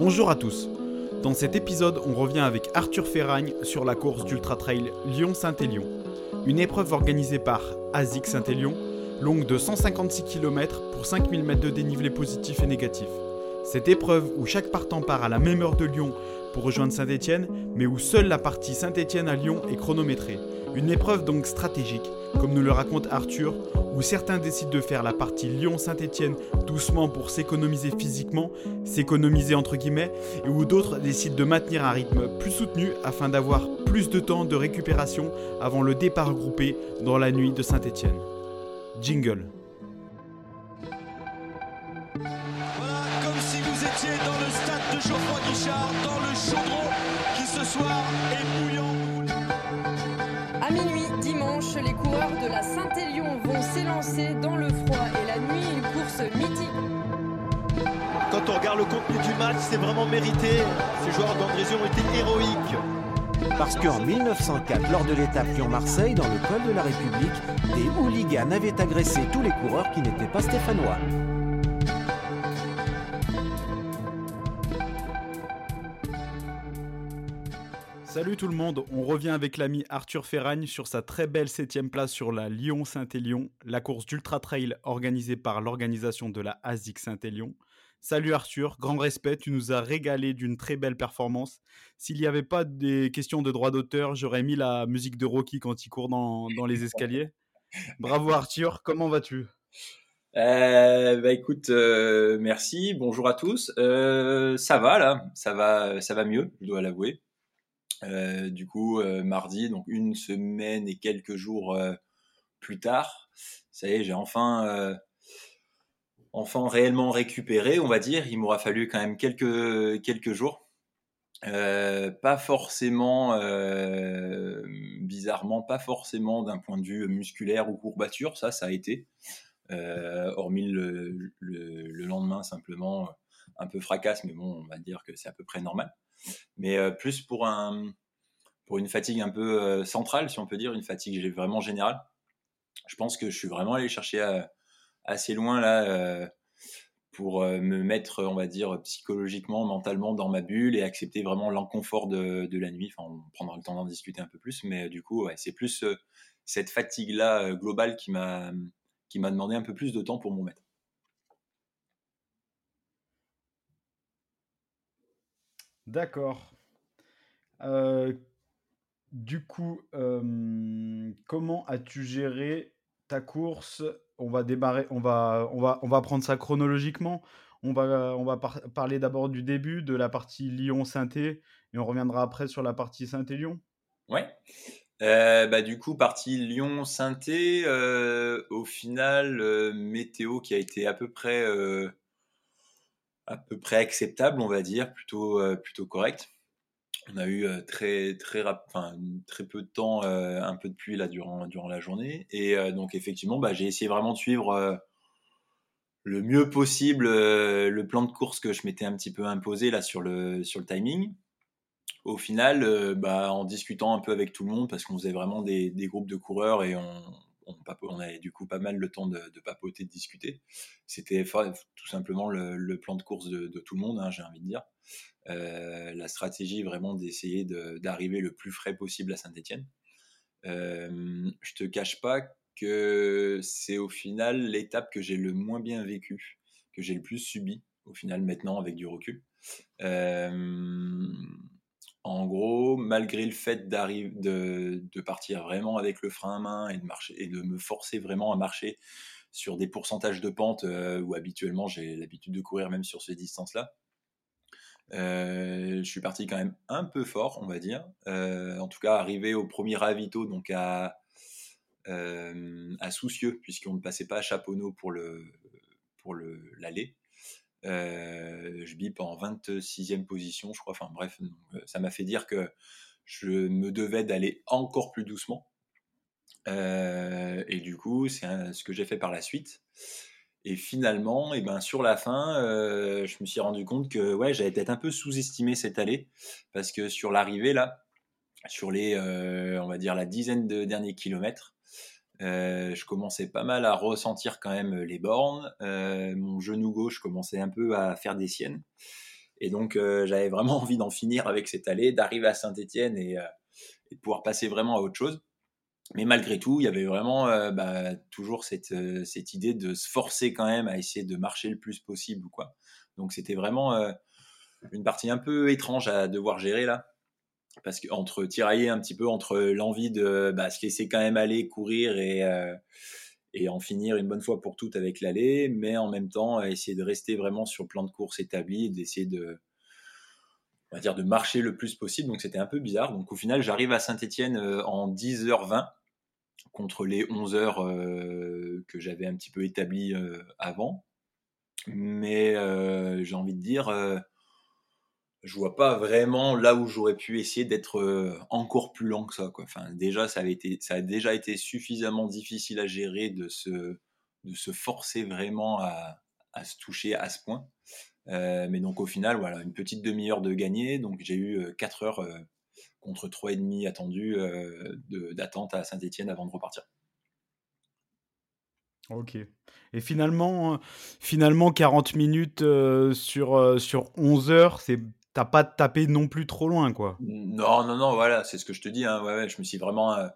Bonjour à tous. Dans cet épisode, on revient avec Arthur Ferragne sur la course d'Ultra Trail Lyon-Saint-Élion. Une épreuve organisée par ASIC Saint-Élion, longue de 156 km pour 5000 mètres de dénivelé positif et négatif. Cette épreuve où chaque partant part à la même heure de Lyon pour rejoindre Saint-Étienne, mais où seule la partie Saint-Étienne à Lyon est chronométrée. Une épreuve donc stratégique, comme nous le raconte Arthur, où certains décident de faire la partie Lyon-Saint-Étienne doucement pour s'économiser physiquement, s'économiser entre guillemets, et où d'autres décident de maintenir un rythme plus soutenu afin d'avoir plus de temps de récupération avant le départ groupé dans la nuit de Saint-Étienne. Jingle. Match, c'est vraiment mérité. Ces joueurs d'Andrézieux ont été héroïques. Parce qu'en 1904, lors de l'étape Lyon-Marseille, dans le col de la République, des hooligans avaient agressé tous les coureurs qui n'étaient pas stéphanois. Salut tout le monde, on revient avec l'ami Arthur Ferragne sur sa très belle 7 place sur la Lyon-Saint-Élion, la course d'Ultra Trail organisée par l'organisation de la ASIC Saint-Élion. Salut Arthur, grand respect, tu nous as régalé d'une très belle performance. S'il n'y avait pas des questions de droit d'auteur, j'aurais mis la musique de Rocky quand il court dans, dans les escaliers. Bravo Arthur, comment vas-tu? Euh, bah écoute, euh, merci, bonjour à tous. Euh, ça va là, ça va, ça va mieux, je dois l'avouer. Du coup, mardi, donc une semaine et quelques jours plus tard, ça y est, j'ai enfin, enfin réellement récupéré, on va dire. Il m'aura fallu quand même quelques, quelques jours. pas forcément, bizarrement, pas forcément d'un point de vue musculaire ou courbature, ça, ça a été. hormis le, le, le, lendemain, simplement un peu fracasse, mais bon, on va dire que c'est à peu près normal mais euh, plus pour, un, pour une fatigue un peu euh, centrale, si on peut dire, une fatigue vraiment générale. Je pense que je suis vraiment allé chercher euh, assez loin là pour me mettre, on va dire, psychologiquement, mentalement dans ma bulle et accepter vraiment l'inconfort de, de, la nuit. Enfin, on prendra le temps d'en discuter un peu plus, mais du coup, c'est plus cette fatigue-là globale qui m'a qui m'a demandé un peu plus de temps pour m'en mettre. D'accord. Euh, du coup, euh, comment as-tu géré ta course On va démarrer, on va, on va, on va prendre ça chronologiquement. On va, on va parler d'abord du début, de la partie Lyon-Sainté, et on reviendra après sur la partie Saint-Élion. Ouais. Euh, bah, du coup, partie Lyon-Sainté, au final, météo qui a été à peu près à peu près acceptable, on va dire, plutôt, euh, plutôt correct. On a eu très, très, peu de temps, un peu de pluie là durant, durant la journée. Et donc, effectivement, bah, j'ai essayé vraiment de suivre le mieux possible le plan de course que je m'étais un petit peu imposé là sur le, sur le timing. Au final, bah, en discutant un peu avec tout le monde, parce qu'on faisait vraiment des, des groupes de coureurs et on, on, avait du coup pas mal le temps de, papoter, de discuter. C'était tout simplement le, plan de course de, tout le monde, hein, j'ai envie de dire. Euh, la stratégie vraiment d'essayer d'arriver le plus frais possible à Saint-Etienne. Euh, je te cache pas que c'est au final l'étape que j'ai le moins bien vécue, que j'ai le plus subi au final maintenant avec du recul. Euh, en gros, malgré le fait de, de partir vraiment avec le frein à main et de, marcher, et de me forcer vraiment à marcher sur des pourcentages de pente où habituellement j'ai l'habitude de courir même sur ces distances-là, je suis parti quand même un peu fort, on va dire. Euh, en tout cas, arrivé au premier ravito, donc à, à Soucieux, puisqu'on ne passait pas à Chaponneau pour le pour l'aller. Euh, je bip en 26e position, je crois. Enfin bref, euh, ça m'a fait dire que je me devais d'aller encore plus doucement. Euh, et du coup, c'est ce que j'ai fait par la suite. Et finalement, et eh ben, sur la fin, je me suis rendu compte que ouais, j'avais peut-être un peu sous-estimé cette allée. Parce que sur l'arrivée, là, sur les, on va dire, la dizaine de derniers kilomètres, euh, je commençais pas mal à ressentir quand même les bornes. Euh, mon genou gauche commençait un peu à faire des siennes. Et donc, j'avais vraiment envie d'en finir avec cette allée, d'arriver à Saint-Etienne et, et, de pouvoir passer vraiment à autre chose. Mais malgré tout, il y avait vraiment bah, toujours cette, cette, idée de se forcer quand même à essayer de marcher le plus possible. Quoi. Donc, c'était vraiment une partie un peu étrange à devoir gérer là parce qu'entre tirailler un petit peu entre l'envie de bah, se laisser quand même aller courir et, euh, en finir une bonne fois pour toutes avec l'aller, mais en même temps essayer de rester vraiment sur le plan de course établi, d'essayer de on va dire de marcher le plus possible. Donc c'était un peu bizarre. Donc au final, j'arrive à Saint-Étienne euh, en 10h20 contre les 11h euh, que j'avais un petit peu établi avant. Mais j'ai envie de dire je vois pas vraiment là où j'aurais pu essayer d'être euh, encore plus lent que ça. Enfin, déjà, ça, avait été, ça a déjà été suffisamment difficile à gérer de se, de se forcer vraiment à, à se toucher à ce point. Euh, mais donc au final, voilà, une petite demi-heure de gagner. Donc j'ai eu 4 euh, heures euh, contre 3,5 attendus d'attente à Saint-Etienne avant de repartir. Ok. Et finalement, finalement 40 minutes sur, sur 11 heures, c'est t'as pas tapé non plus trop loin, quoi. Non, non, non, voilà, c'est ce que je te dis. Hein, ouais, ouais, je me suis vraiment euh,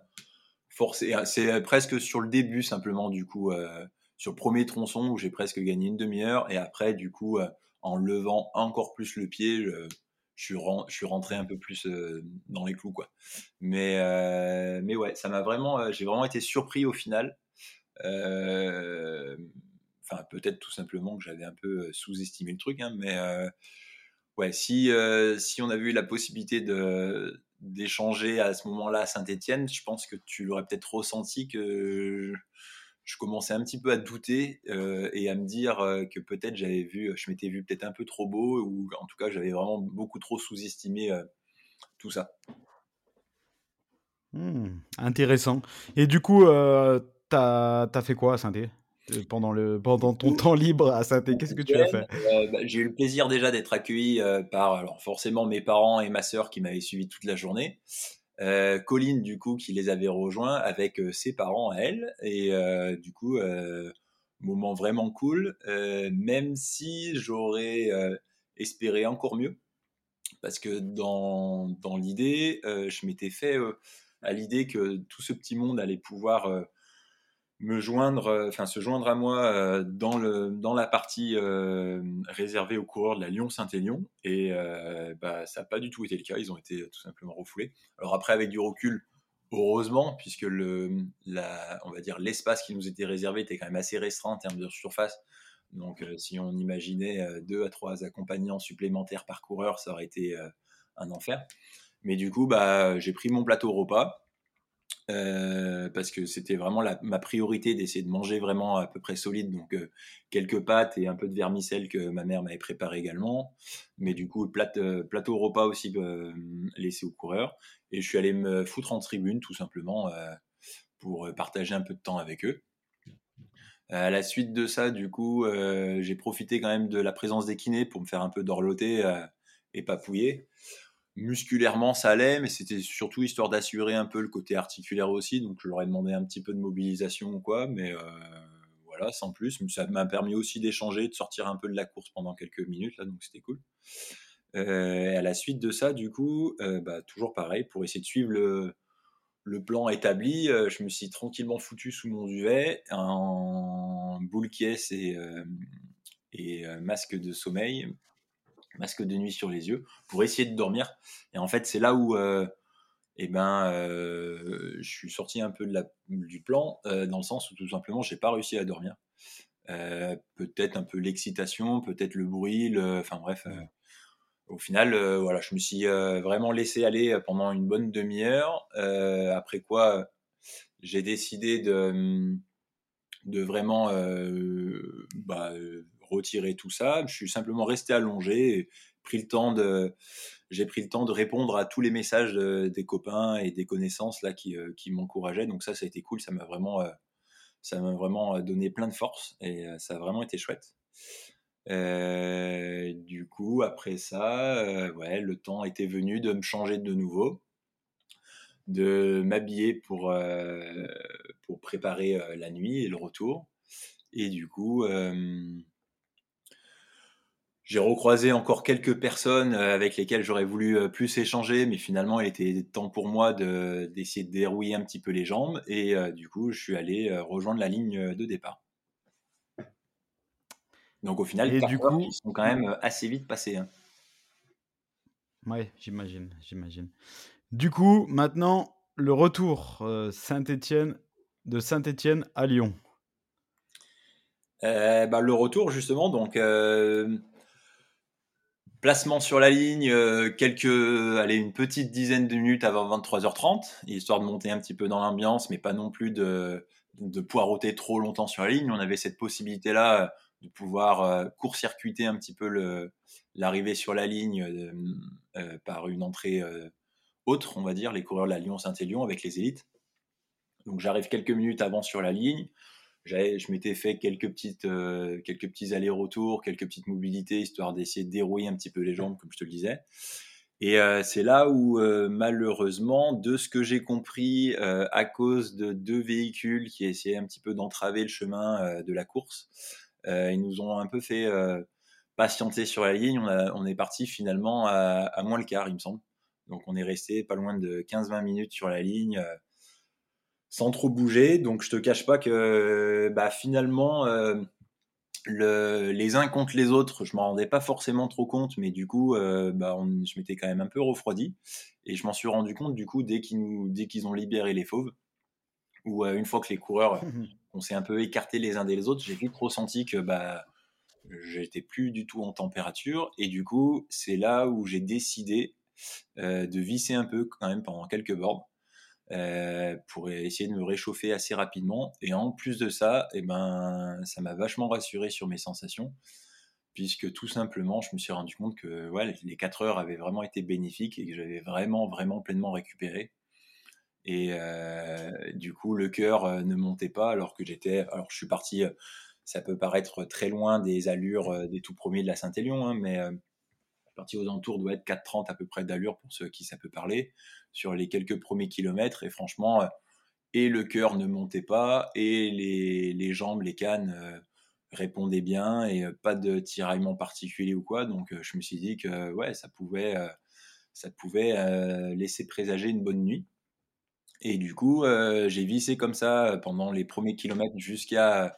forcé. C'est presque sur le début, simplement, du coup, euh, sur le premier tronçon où j'ai presque gagné une demi-heure. Et après, du coup, euh, en levant encore plus le pied, je, je, suis, rentré un peu plus dans les clous, quoi. Mais, mais ouais, ça m'a vraiment. j'ai vraiment été surpris au final. Enfin, peut-être tout simplement que j'avais un peu sous-estimé le truc, hein, mais ouais, si, euh, on avait eu la possibilité d'échanger à ce moment-là à Saint-Etienne, je pense que tu l'aurais peut-être ressenti que je commençais un petit peu à douter euh, et à me dire euh, que peut-être j'avais vu, je m'étais vu peut-être un peu trop beau ou en tout cas j'avais vraiment beaucoup trop sous-estimé tout ça. Mmh, intéressant. Et du coup, tu as, fait quoi à euh, pendant, le, pendant ton temps libre à saint Qu'est-ce que tu as fait? Euh, bah, J'ai eu le plaisir déjà d'être accueilli euh, par alors forcément mes parents et ma sœur qui m'avaient suivi toute la journée. Colline, du coup, qui les avait rejoints avec ses parents à elle. Et du coup, moment vraiment cool, même si j'aurais espéré encore mieux. Parce que dans, dans l'idée, je m'étais fait à l'idée que tout ce petit monde allait pouvoir me joindre, euh, enfin se joindre à moi euh, dans, le, dans la partie euh, réservée aux coureurs de la Lyon-Saint-Élion. Et bah, ça n'a pas du tout été le cas. Ils ont été tout simplement refoulés. Alors après, avec du recul, heureusement, puisque le, la, on va dire l'espace qui nous était réservé était quand même assez restreint en termes de surface. Donc, si on imaginait deux à trois accompagnants supplémentaires par coureur, ça aurait été un enfer. Mais du coup, bah, j'ai pris mon plateau repas euh, parce que c'était vraiment ma priorité d'essayer de manger vraiment à peu près solide. Donc euh, quelques pâtes et un peu de vermicelle que ma mère m'avait préparé également. Mais du coup, euh, plateau repas aussi laissé aux coureurs. Et je suis allé me foutre en tribune tout simplement pour partager un peu de temps avec eux. À la suite de ça, du coup, j'ai profité quand même de la présence des kinés pour me faire un peu dorloter et papouiller musculairement ça allait, mais c'était surtout histoire d'assurer un peu le côté articulaire aussi. Donc je leur ai demandé un petit peu de mobilisation ou quoi, mais euh, voilà, sans plus. Ça m'a permis aussi d'échanger, de sortir un peu de la course pendant quelques minutes là, donc c'était cool. Euh, à la suite de ça, du coup, euh, bah, toujours pareil, pour essayer de suivre le, plan établi, je me suis tranquillement foutu sous mon duvet en boule et, et masque de sommeil masque de nuit sur les yeux pour essayer de dormir. Et en fait, c'est là où euh, eh ben, euh, je suis sorti un peu de la, du plan, euh, dans le sens où tout simplement, j'ai pas réussi à dormir. peut-être un peu l'excitation, peut-être le bruit, le, enfin bref. au final, voilà, je me suis vraiment laissé aller pendant une bonne demi-heure. après quoi, j'ai décidé de, de vraiment bah, retirer tout ça. Je suis simplement resté allongé, pris le temps de, j'ai pris le temps de répondre à tous les messages des copains et des connaissances là qui, euh, qui m'encourageaient. Donc ça, ça a été cool. Ça m'a vraiment, euh, ça m'a vraiment euh, donné plein de force et ça a vraiment été chouette. du coup, après ça, ouais, le temps était venu de me changer de nouveau, de m'habiller pour, pour préparer la nuit et le retour. Et du coup, j'ai recroisé encore quelques personnes avec lesquelles j'aurais voulu plus échanger, mais finalement, il était temps pour moi d'essayer de, dérouiller un petit peu les jambes. Et du coup, je suis allé rejoindre la ligne de départ. Donc au final, les du coup, ils sont quand même assez vite passés. Hein. Ouais, j'imagine, j'imagine. Du coup, maintenant, le retour Saint-Étienne de Saint-Étienne à Lyon. Euh, bah, le retour justement, donc euh, placement sur la ligne, euh, quelques, allez, une petite dizaine de minutes avant 23h30, histoire de monter un petit peu dans l'ambiance, mais pas non plus de, de poireauter trop longtemps sur la ligne. On avait cette possibilité-là de pouvoir court-circuiter un petit peu l'arrivée sur la ligne par une entrée autre, on va dire, les coureurs de la Lyon-Saint-Élion avec les élites. Donc j'arrive quelques minutes avant sur la ligne je m'étais fait quelques petites, euh, quelques petits allers-retours, quelques petites mobilités, histoire d'essayer de dérouiller un petit peu les jambes, comme je te le disais. Et euh, c'est là où, euh, malheureusement, de ce que j'ai compris, à cause de deux véhicules qui essayaient un petit peu d'entraver le chemin de la course, ils nous ont un peu fait patienter sur la ligne. On, on est parti finalement à, à, moins le quart, il me semble. Donc on est resté pas loin de 15-20 minutes sur la ligne sans trop bouger. Donc je te cache pas que bah, finalement euh, le, les uns contre les autres, je m'en rendais pas forcément trop compte, mais du coup euh, bah, je m'étais quand même un peu refroidi. Et je m'en suis rendu compte du coup dès qu'ils nous dès qu'ils ont libéré les fauves ou euh, une fois que les coureurs on s'est un peu écartés les uns des autres, j'ai vite ressenti que bah j'étais plus du tout en température. Et du coup c'est là où j'ai décidé de visser un peu quand même pendant quelques bords euh, pour essayer de me réchauffer assez rapidement. Et en plus de ça, eh ben, ça m'a vachement rassuré sur mes sensations, puisque tout simplement, je me suis rendu compte que les 4 heures avaient vraiment été bénéfiques et que j'avais vraiment, vraiment pleinement récupéré. Et euh, du coup, le cœur euh, ne montait pas alors que j'étais. Alors, je suis parti. Ça peut paraître très loin des allures des tout premiers de la Saint-Élion, hein, mais parti aux alentours doit être 4,30 à peu près d'allure pour ceux qui ça peut parler sur les quelques premiers kilomètres et franchement euh, et le cœur ne montait pas et les, jambes les cannes euh, répondaient bien et euh, pas de tiraillement particulier ou quoi. Donc je me suis dit que ouais ça pouvait ça pouvait laisser présager une bonne nuit. Et du coup j'ai vissé comme ça pendant les premiers kilomètres jusqu'à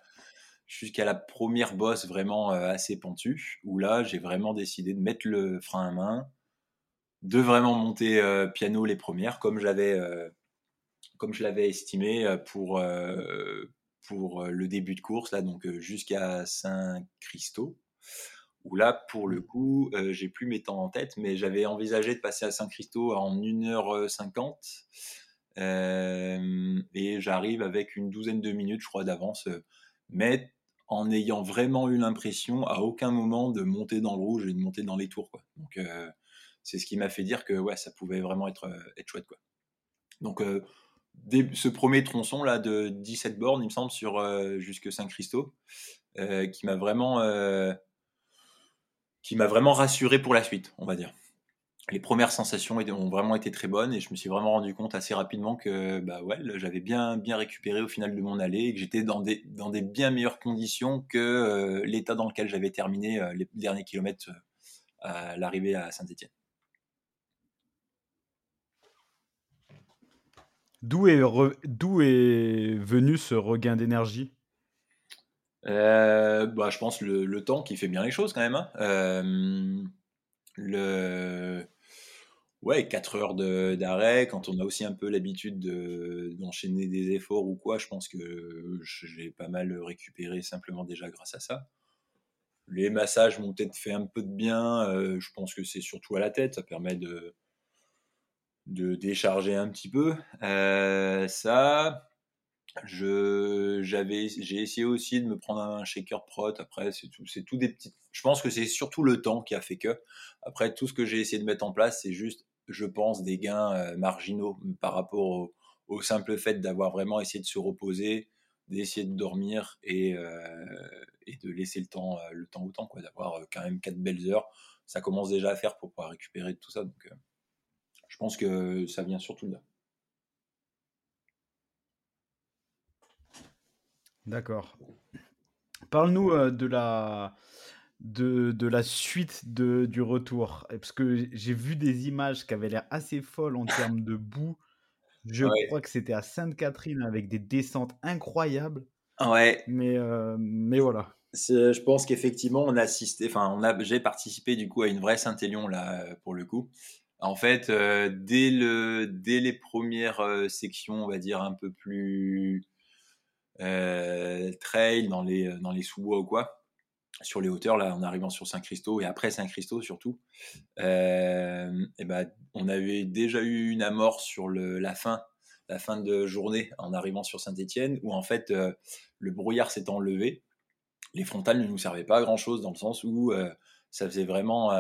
jusqu'à la première bosse vraiment assez pentue, où là, j'ai vraiment décidé de mettre le frein à main, de vraiment monter euh, piano les premières, comme j'avais, euh, comme je l'avais estimé pour, pour le début de course, là, donc jusqu'à Saint-Christo, où là, pour le coup, j'ai plus mes temps en tête, mais j'avais envisagé de passer à Saint-Christo en 1h50. et j'arrive avec une douzaine de minutes, je crois, d'avance. mais en ayant vraiment eu l'impression à aucun moment de monter dans le rouge et de monter dans les tours. Quoi. Donc euh, c'est ce qui m'a fait dire que ouais, ça pouvait vraiment être, euh, être chouette. Quoi. Donc euh, ce premier tronçon là de 17 bornes, il me semble, sur jusque Saint-Christo, qui m'a vraiment, qui m'a vraiment rassuré pour la suite, on va dire les premières sensations ont vraiment été très bonnes et je me suis vraiment rendu compte assez rapidement que bah ouais, j'avais bien, bien récupéré au final de mon allée et que j'étais dans des, dans des bien meilleures conditions que euh, l'état dans lequel j'avais terminé euh, les derniers kilomètres euh, à l'arrivée à Saint-Etienne. D'où est, venu ce regain d'énergie? Bah, Je pense le, le, temps qui fait bien les choses quand même. Hein. le Ouais, 4 heures d'arrêt, quand on a aussi un peu l'habitude d'enchaîner des efforts ou quoi, je pense que j'ai pas mal récupéré simplement déjà grâce à ça. Les massages m'ont peut-être fait un peu de bien, euh, je pense que c'est surtout à la tête, ça permet de, de décharger un petit peu. Euh, ça, je j'avais j'ai essayé aussi de me prendre un shaker prot après c'est tout c'est tout des petites je pense que c'est surtout le temps qui a fait que après tout ce que j'ai essayé de mettre en place c'est juste je pense, des gains euh, marginaux par rapport au, simple fait d'avoir vraiment essayé de se reposer, d'essayer de dormir et, euh, et, de laisser le temps, euh, le temps au temps, quoi, d'avoir quand même quatre belles heures. Ça commence déjà à faire pour pouvoir récupérer tout ça. Donc, je pense que ça vient surtout de là. D'accord. Parle-nous de la de, de la suite de, du retour. Parce que j'ai vu des images qui avaient l'air assez folles en termes de boue. Je Ouais. crois que c'était à Sainte-Catherine avec des descentes incroyables. Ouais, Mais, euh, mais voilà. c'est- je pense qu'effectivement, on a assisté, enfin, on a, j'ai participé du coup à une vraie Saint-Élion là, euh, pour le coup. En fait, euh, dès, le, dès les premières euh, sections, on va dire un peu plus euh, trail, dans les, dans les sous-bois ou quoi, sur les hauteurs, là, en arrivant sur Saint-Christo et après Saint-Christo surtout, euh, et ben, on avait déjà eu une amorce sur la fin, de journée en arrivant sur Saint-Étienne, où en fait euh, le brouillard s'est enlevé. Les frontales ne nous servaient pas à grand chose dans le sens où euh, ça faisait vraiment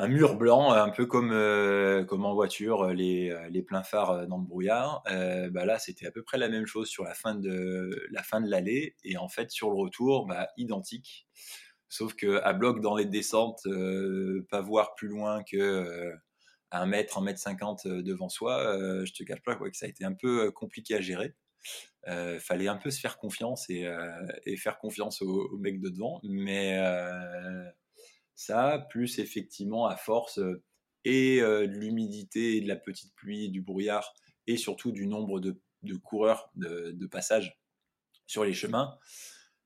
un mur blanc, un peu comme, euh, comme en voiture, les, les pleins phares euh, dans le brouillard. Euh, bah là, c'était à peu près la même chose sur la fin de la l'allée, et en fait sur le retour, bah, identique. Sauf que à bloc dans les descentes, euh, pas voir plus loin que euh, un mètre, un mètre cinquante euh, devant soi, euh, je te cache pas quoi, que ça a été un peu euh, compliqué à gérer. Euh, fallait un peu se faire confiance et, euh, faire confiance au, au mec de devant, mais euh, ça, plus effectivement à force euh, et euh, de l'humidité de la petite pluie du brouillard, et surtout du nombre de, coureurs de, passage sur les chemins.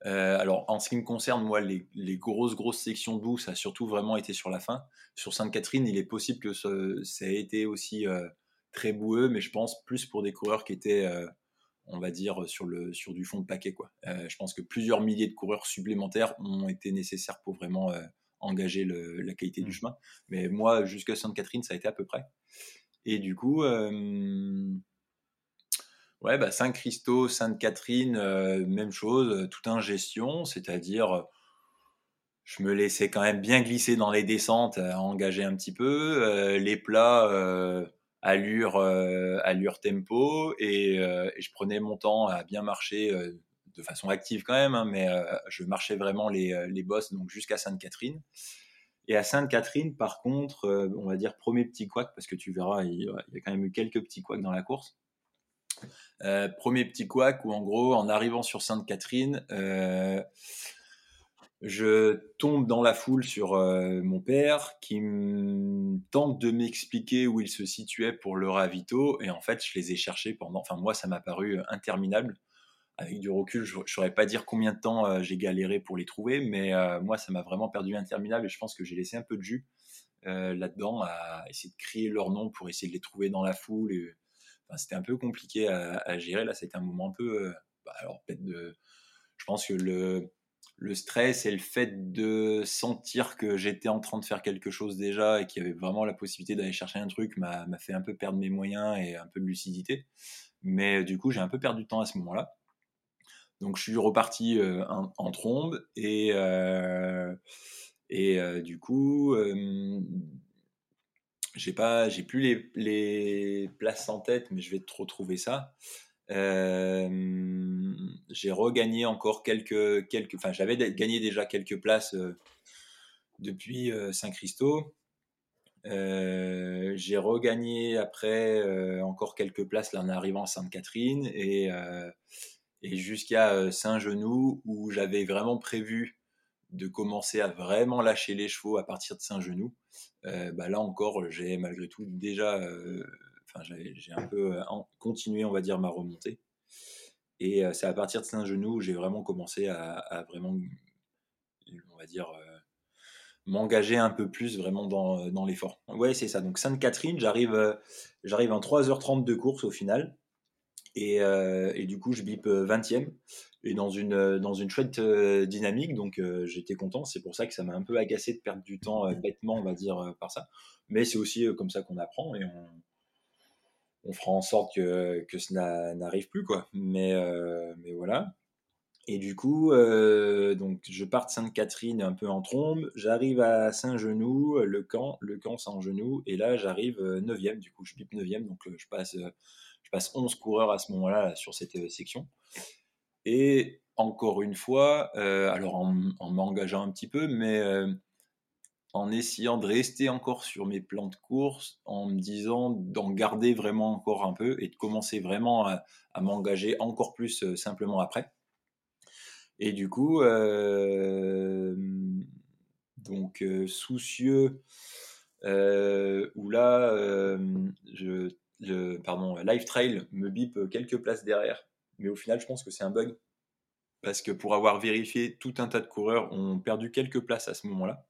Euh, alors, en ce qui me concerne, moi, les, grosses, grosses sections de boue, ça a surtout vraiment été sur la fin. Sur Sainte-Catherine, il est possible que ça ait été aussi très boueux, mais je pense plus pour des coureurs qui étaient, on va dire, sur, le, du fond de paquet. Je pense que plusieurs milliers de coureurs supplémentaires ont été nécessaires pour vraiment engager le- la qualité du Mm. chemin. Mais moi, jusqu'à Sainte-Catherine, ça a été à peu près. Et du coup, euh, ouais, bah, Saint-Christo, Sainte-Catherine, euh, même chose, euh, tout un gestion, c'est-à-dire je me laissais quand même bien glisser dans les descentes, à engager un petit peu, euh, les plats, euh, allure, euh, allure tempo, et, et je prenais mon temps à bien marcher de façon active quand même, hein, mais euh, je marchais vraiment les, euh, les bosses donc jusqu'à Sainte-Catherine. Et à Sainte-Catherine, par contre, euh, on va dire premier petit couac, parce que tu verras, il y a quand même eu quelques petits couacs dans la course. Premier petit couac où en gros, en arrivant sur Sainte-Catherine, je tombe dans la foule sur mon père qui tente de m'expliquer où il se situait pour le ravito et en fait je les ai cherchés pendant, enfin moi ça m'a paru interminable. Avec du recul, je ne saurais pas dire combien de temps euh, j'ai galéré pour les trouver, mais euh, moi ça m'a vraiment perdu interminable et je pense que j'ai laissé un peu de jus euh, là-dedans à essayer de crier leur nom pour essayer de les trouver dans la foule. Enfin, c'était un peu compliqué à, gérer. Là, c'était un moment un peu. bah, alors, peut-être de. Je pense que le, stress et le fait de sentir que j'étais en train de faire quelque chose déjà et qu'il y avait vraiment la possibilité d'aller chercher un truc m'a m'a fait un peu perdre mes moyens et un peu de lucidité. Mais du coup, j'ai un peu perdu de temps à ce moment-là. Donc, je suis reparti euh, en, trombe et, euh, et euh, du coup, j'ai pas, j'ai plus les, les places en tête, mais je vais te retrouver ça. J'ai regagné encore quelques, quelques, enfin, j'avais gagné déjà quelques places depuis Saint-Christo. J'ai regagné après encore quelques places là en arrivant à Sainte-Catherine et, et jusqu'à euh, Saint-Genou où j'avais vraiment prévu de commencer à vraiment lâcher les chevaux à partir de Saint-Genou. Euh, bah là encore, j'ai malgré tout déjà, euh, enfin j'ai un peu continué, on va dire, ma remontée. Et c'est à partir de Saint-Genou où j'ai vraiment commencé à, vraiment, on va dire, m'engager un peu plus vraiment dans, l'effort. Ouais, c'est ça. Donc Sainte-Catherine, j'arrive j'arrive en 3h30 de course au final. Et, euh, et du coup, je bip euh, 20e et dans une, euh, dans une chouette euh, dynamique. Donc, euh, j'étais content. C'est pour ça que ça m'a un peu agacé de perdre du temps euh, bêtement, on va dire, euh, par ça. Mais c'est aussi euh, comme ça qu'on apprend et on, on fera en sorte que, que cela n'arrive plus, quoi. Mais, euh, mais voilà. Et du coup, euh, donc je pars de Sainte-Catherine un peu en trombe, j'arrive à Saint-Genou, le camp, le camp Saint-Genou, et là j'arrive 9e, du coup je pipe 9e, donc euh, je passe, euh, passe 11 coureurs à ce moment-là là, sur cette euh, section. Et encore une fois, euh, alors en, en m'engageant un petit peu, mais euh, en essayant de rester encore sur mes plans de course, en me disant d'en garder vraiment encore un peu et de commencer vraiment à, m'engager encore plus simplement après. Et du coup, donc soucieux, où là, je, le, pardon, Live Trail me bip quelques places derrière. Mais au final, je pense que c'est un bug. Parce que pour avoir vérifié, tout un tas de coureurs ont perdu quelques places à ce moment-là.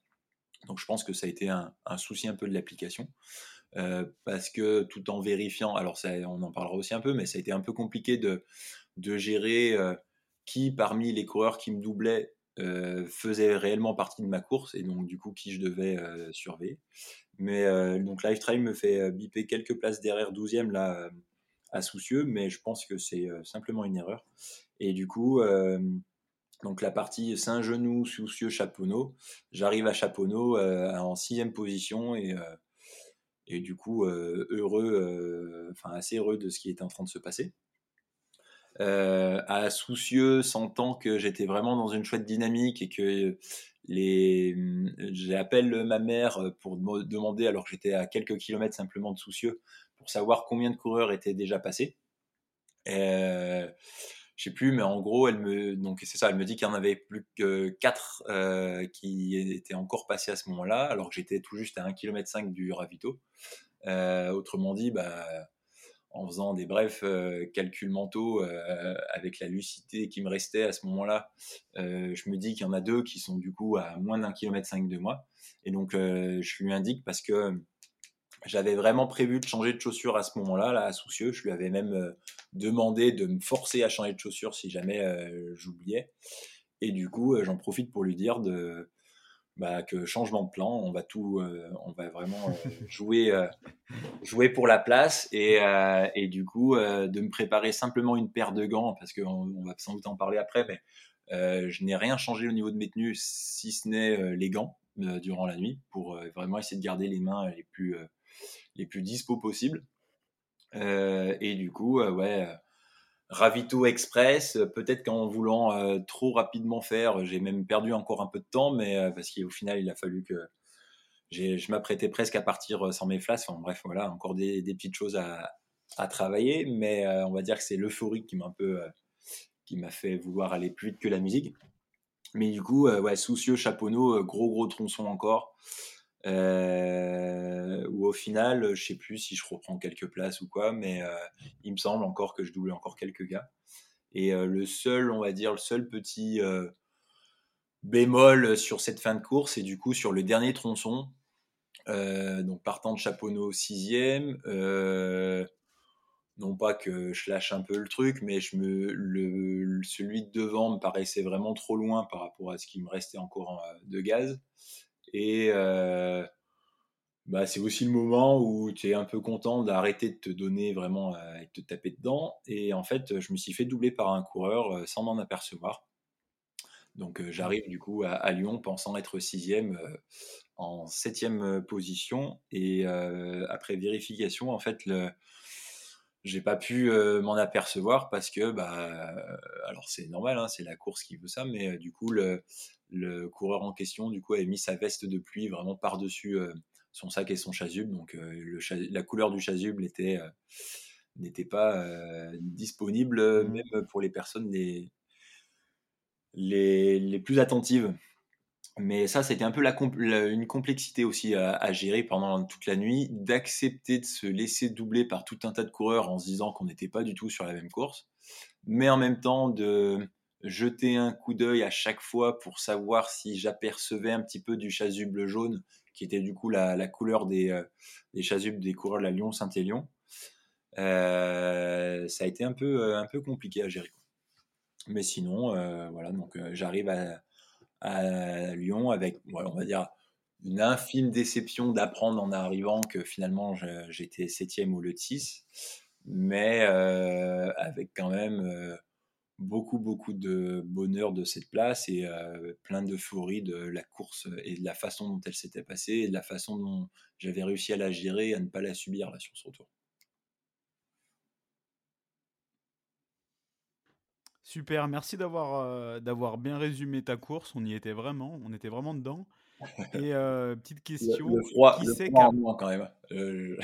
Donc je pense que ça a été un, souci un peu de l'application. parce que tout en vérifiant, alors ça, on en parlera aussi un peu, mais ça a été un peu compliqué de, de gérer qui parmi les coureurs qui me doublaient faisait réellement partie de ma course et donc du coup qui je devais surveiller. Mais donc Lifetime me fait biper quelques places derrière 12e là à Soucieux, mais je pense que c'est simplement une erreur. Et du coup, donc la partie Saint-Genou, Soucieux, Chaponneau, j'arrive à Chaponneau en sixième position et, et du coup heureux, enfin assez heureux de ce qui était en train de se passer. Euh, à soucieux, sentant que j'étais vraiment dans une chouette dynamique et que les, j'appelle ma mère pour me demander, alors que j'étais à quelques kilomètres simplement de soucieux, pour savoir combien de coureurs étaient déjà passés. Euh, je sais plus, mais en gros, elle me, donc c'est ça, elle me dit qu'il y en avait plus que 4 euh, qui étaient encore passés à ce moment-là, alors que j'étais tout juste à 1,5 km du ravito. Euh, autrement dit, bah, en faisant des brefs euh, calculs mentaux euh, avec la lucidité qui me restait à ce moment-là, euh, je me dis qu'il y en a deux qui sont du coup à moins d'un kilomètre cinq de moi. Et donc je lui indique parce que j'avais vraiment prévu de changer de chaussures à ce moment-là, là, Soucieux. Je lui avais même demandé de me forcer à changer de chaussures si jamais j'oubliais. Et du coup, j'en profite pour lui dire de, bah, que changement de plan, on va tout, euh, on va vraiment euh, jouer, euh, jouer pour la place et, et du coup de me préparer simplement une paire de gants parce qu'on on va sans doute en parler après, mais je n'ai rien changé au niveau de mes tenues si ce n'est les gants durant la nuit pour vraiment essayer de garder les mains les plus les plus dispo possibles. et du coup, ouais Ravito Express, euh, peut-être qu'en voulant euh, trop rapidement faire, j'ai même perdu encore un peu de temps, mais euh, parce qu'au final, il a fallu que je m'apprêtais presque à partir sans mes flasques. bref, voilà, encore des, petites choses à, travailler, mais on va dire que c'est l'euphorie qui m'a un peu, qui m'a fait vouloir aller plus vite que la musique. Mais du coup, ouais, soucieux, chaponneau, gros gros tronçon encore. Euh, ou au final, je sais plus si je reprends quelques places ou quoi, mais euh, il me semble encore que je double encore quelques gars. Et euh, le seul, on va dire, le seul petit bémol sur cette fin de course, et du coup sur le dernier tronçon, donc partant de Chaponneau 6 non pas que je lâche un peu le truc, mais celui de devant me paraissait vraiment trop loin par rapport à ce qui me restait encore de gaz. Et euh, bah, c'est aussi le moment où tu es un peu content d'arrêter de te donner vraiment euh, et de te taper dedans. Et en fait, je me suis fait doubler par un coureur euh, sans m'en apercevoir. Donc j'arrive du coup à, Lyon pensant être sixième en septième position. Et après vérification, en fait, le, j'ai pas pu m'en apercevoir parce que bah alors c'est normal hein, c'est la course qui veut ça mais du coup le, le coureur en question, du coup, avait mis sa veste de pluie vraiment par-dessus euh, son sac et son chasuble. Donc, euh, le la couleur du chasuble était, euh, n'était pas disponible, mmh. même pour les personnes les, les, les, plus attentives. Mais ça, c'était un peu une complexité aussi à, gérer pendant toute la nuit, d'accepter de se laisser doubler par tout un tas de coureurs en se disant qu'on n'était pas du tout sur la même course, mais en même temps de jeter un coup d'œil à chaque fois pour savoir si j'apercevais un petit peu du chasuble jaune, qui était du coup la, couleur des, euh, des, chasubes des coureurs de la Lyon-Saint-Élion. Euh, ça a été un peu, euh, un peu compliqué à gérer. Mais sinon, voilà, donc j'arrive à, à, Lyon avec, on va dire, une infime déception d'apprendre en arrivant que finalement j'étais septième au lieu de 6, mais avec quand même beaucoup, beaucoup de bonheur de cette place et euh, plein d'euphorie de la course et de la façon dont elle s'était passée et de la façon dont j'avais réussi à la gérer et à ne pas la subir sur ce retour. Super, merci d'avoir euh, d'avoir bien résumé ta course. On y était vraiment, on était vraiment dedans. Et euh, petite question, le, froid, qui le froid en moi quand même. le,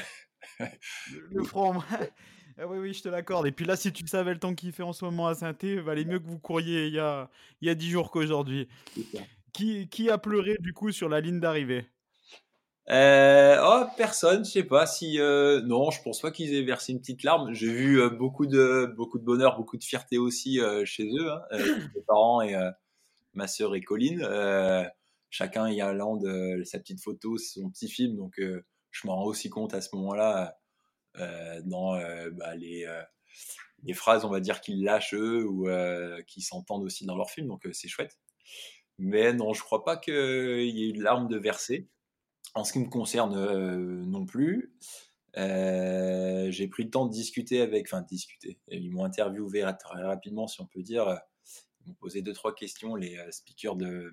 le froid en moi. Ah oui, oui, je te l'accorde. Et puis là, si tu savais le temps qu'il fait en ce moment à saint valait mieux que vous couriez il y a, il y a 10 jours qu'aujourd'hui. Qui, qui a pleuré du coup sur la ligne d'arrivée? Euh, oh, personne, je sais pas si. euh, non, je pense pas qu'ils aient versé une petite larme. J'ai vu euh, beaucoup de beaucoup de bonheur, beaucoup de fierté aussi euh, chez eux, hein, euh, mes parents et euh, ma sœur et Colline. Euh, chacun y allant de sa petite photo, son petit film, donc euh, je m'en rends aussi compte à ce moment-là euh, dans euh, bah, les euh, les phrases, on va dire qu'ils lâchent eux ou euh, qui s'entendent aussi dans leur film, donc euh, c'est chouette. Mais non, je crois pas qu'il y ait eu de larmes de versée. En ce qui me concerne, euh, non plus. Euh, j'ai pris le temps de discuter avec, enfin discuter. Ils m'ont interviewé très rapidement, si on peut dire. Ils m'ont posé deux trois questions, les euh, speakers de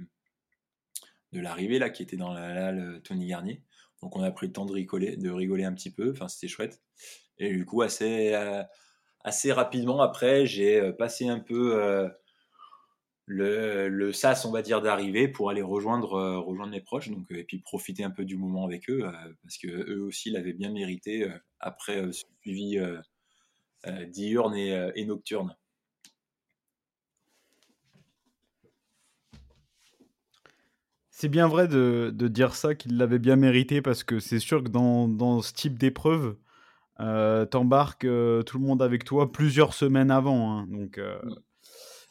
de l'arrivée là, qui étaient dans la halle Tony Garnier. Donc on a pris le temps de rigoler, de rigoler un petit peu. Enfin c'était chouette. Et du coup assez assez rapidement après, j'ai passé un peu le, le sas, on va dire, d'arriver pour aller rejoindre, euh, rejoindre mes proches, donc, euh, et puis profiter un peu du moment avec eux, euh, parce que eux aussi l'avaient bien mérité après ce suivi diurne et, et nocturne. C'est bien vrai de, de dire ça, qu'il l'avait bien mérité, parce que c'est sûr que dans, dans ce type d'épreuve, euh, t'embarques euh, tout le monde avec toi plusieurs semaines avant. hein, donc, euh,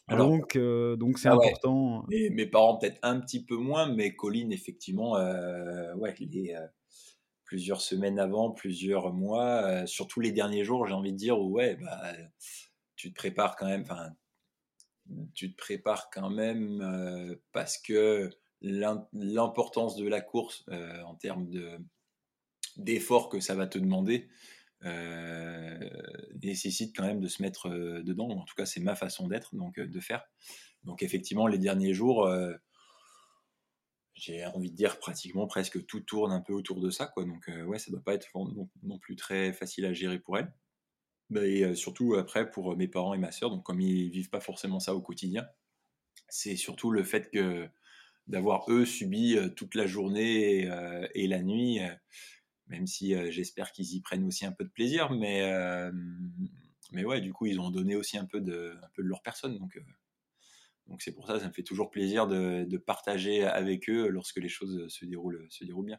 Alors, donc, euh, donc c'est ah ouais. important. Et mes parents peut-être un petit peu moins, mais Colline, effectivement, euh, ouais, les, euh, plusieurs semaines avant, plusieurs mois, surtout les derniers jours, j'ai envie de dire, ouais, bah, tu te prépares quand même, enfin, tu te prépares quand même parce que l'im- l'importance de la course en termes de d'efforts que ça va te demander nécessite quand même de se mettre euh, dedans. En tout cas, c'est ma façon d'être, donc euh, de faire. Donc effectivement, les derniers jours, euh, j'ai envie de dire pratiquement presque tout tourne un peu autour de ça. Donc euh, ouais, ça doit pas être non, non plus très facile à gérer pour elle. Euh, surtout après pour mes parents et ma sœur, donc comme ils vivent pas forcément ça au quotidien, c'est surtout le fait que d'avoir eux subi euh, toute la journée et, euh, et la nuit, euh, même si euh, j'espère qu'ils y prennent aussi un peu de plaisir, mais euh, mais ouais, du coup ils ont donné aussi un peu de leur personne, donc euh, donc c'est pour ça, ça me fait toujours plaisir de, de partager avec eux lorsque les choses se déroulent se déroulent bien.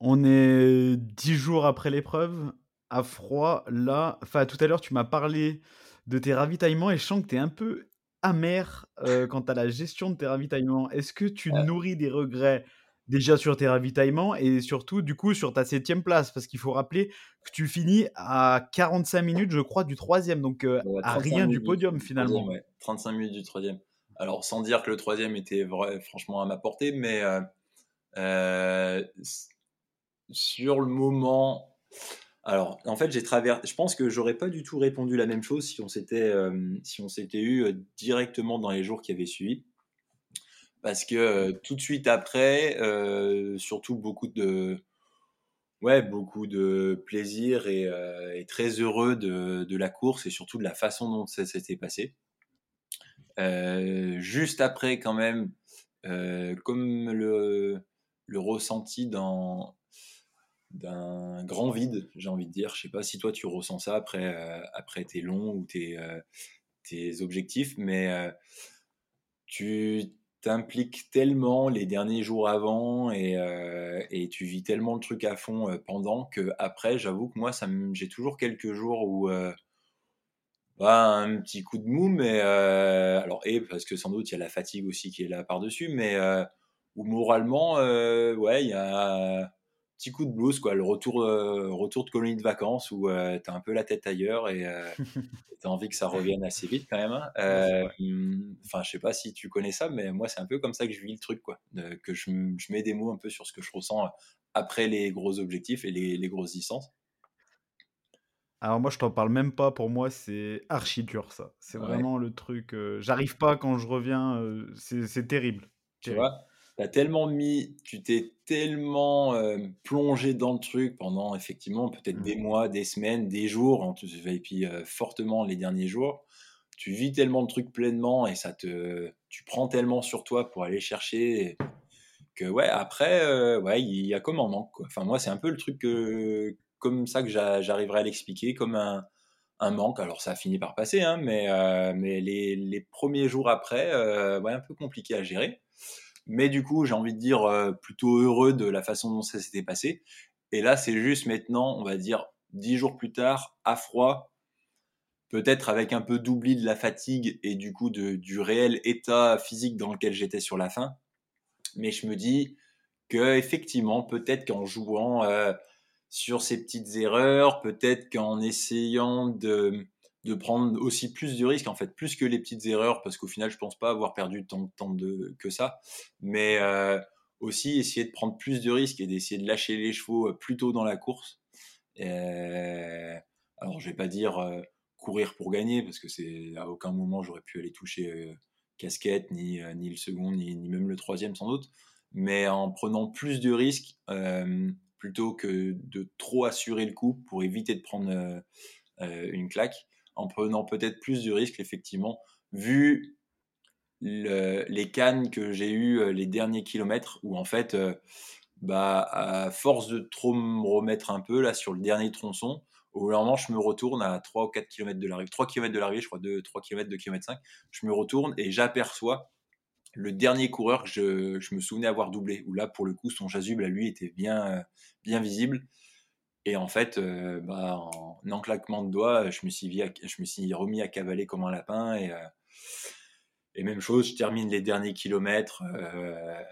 On est dix jours après l'épreuve, à froid, là. Enfin, tout à l'heure, tu m'as parlé de tes ravitaillements et je sens que tu es un peu amer euh, quant à la gestion de tes ravitaillements? Est-ce que tu nourris des regrets déjà sur tes ravitaillements et surtout, du coup, sur ta septième place? Parce qu'il faut rappeler que tu finis à 45 minutes, je crois, du troisième, donc euh, Ouais, à 35 rien du podium troisième, finalement. ouais. 35 minutes du troisième. Alors, sans dire que le troisième était vrai, franchement à ma portée, mais euh, sur le moment. Alors, en fait, j'ai traversé. Je pense que j'aurais pas du tout répondu la même chose si on s'était euh, si on s'était eu euh, directement dans les jours qui avaient suivi. Parce que euh, tout de suite après, surtout beaucoup de, ouais, beaucoup de plaisir et, et très heureux de, de la course et surtout de la façon dont ça s'était passé. Juste après, quand même, comme le, le ressenti dans d'un grand vide, j'ai envie de dire. Je sais pas si toi tu ressens ça après, euh, après tes longs ou tes, euh, tes objectifs, mais euh, tu t'impliques tellement les derniers jours avant et, et tu vis tellement le truc à fond pendant que après, j'avoue que moi, ça j'ai toujours quelques jours où bah, un petit coup de mou, mais alors et parce que sans doute il y a la fatigue aussi qui est là par-dessus, mais euh, où moralement, ouais, il y a petit coup de blues quoi, le retour, euh, retour de colonie de vacances où euh, t'as un peu la tête ailleurs et euh, t'as envie que ça revienne assez vite quand même. hein. Euh, Enfin, je sais pas si tu connais ça, mais moi c'est un peu comme ça que je vis le truc quoi, que je, je mets des mots un peu sur ce que je ressens après les gros objectifs et les, les grosses distances. Alors moi, je t'en parle même pas. Pour moi, c'est archi dur, ça. C'est Ouais. vraiment le truc. euh, J'arrive pas quand je reviens. c'est c'est terrible. Tu Terrible. vois, t'as tellement mis, tu t'es tellement euh, plongé dans le truc pendant effectivement peut-être des Mm. mois, des semaines, des jours, tout- et puis euh, fortement les derniers jours. Tu vis tellement le truc pleinement et ça te, tu prends tellement sur toi pour aller chercher que ouais, après, euh, ouais, il y a comme un manque, quoi. Enfin, moi, c'est un peu le truc que, comme ça que j'a- j'arriverai à l'expliquer, comme un, un manque. Alors ça a fini par passer, hein, mais, mais les, les, premiers jours après, ouais, un peu compliqué à gérer. Mais du coup, j'ai envie de dire plutôt heureux de la façon dont ça s'était passé. Et là, c'est juste maintenant, on va dire, dix jours plus tard, à froid, peut-être avec un peu d'oubli de la fatigue et du coup de, du réel état physique dans lequel j'étais sur la fin. Mais je me dis que effectivement, peut-être qu'en jouant euh, sur ces petites erreurs, peut-être qu'en essayant de, de prendre aussi plus de risques, en fait, plus que les petites erreurs, parce qu'au final, je pense pas avoir perdu tant temps de, que ça, mais euh, aussi essayer de prendre plus de risques et d'essayer de lâcher les chevaux euh, plus tôt dans la course. alors, je vais pas dire courir pour gagner, parce que c'est à aucun moment j'aurais pu aller toucher euh, casquette, ni, euh, ni le second, ni, ni, même le troisième sans doute. Mais en prenant plus de risques, euh, plutôt que de trop assurer le coup pour éviter de prendre une claque, en prenant peut-être plus de risques, effectivement, vu le, les cannes que j'ai eu les derniers kilomètres, où en fait, bah, à force de trop me remettre un peu là sur le dernier tronçon, au moment, je me retourne à 3 ou 4 km de l'arrivée, 3 km de l'arrivée, je crois, 2, 3 km, 2 km 5. Je me retourne et j'aperçois le dernier coureur que je, me souvenais avoir doublé, où là, pour le coup, son jazube, à lui, était bien, bien visible. Et en fait, euh, bah, en un claquement de doigts, je me, suis remis à cavaler comme un lapin. Et, euh, même chose, je termine les derniers kilomètres euh,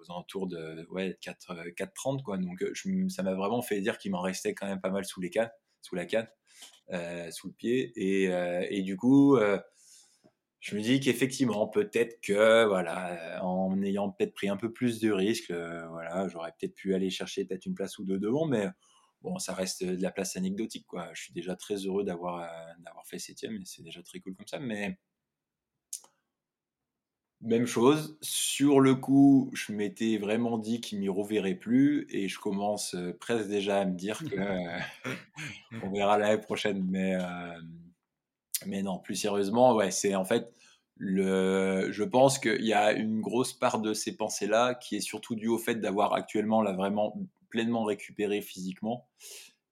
aux alentours de ouais, 4, 4,30. Quoi. Donc ça m'a vraiment fait dire qu'il m'en restait quand même pas mal sous les sous la canne, sous le pied. Et, et du coup, je me dis qu'effectivement, peut-être que, voilà, en ayant peut-être pris un peu plus de risques, voilà, j'aurais peut-être pu aller chercher peut-être une place ou deux devant, mais bon, ça reste de la place anecdotique, quoi. Je suis déjà très heureux d'avoir d'avoir fait septième, et c'est déjà très cool comme ça, mais même chose, sur le coup, je m'étais vraiment dit qu'il m'y reverrait plus et je commence euh, presque déjà à me dire que euh, on verra l'année prochaine. Mais, euh, mais non, plus sérieusement, ouais, c'est en fait le. Je pense qu'il y a une grosse part de ces pensées-là qui est surtout due au fait d'avoir actuellement là vraiment pleinement récupéré physiquement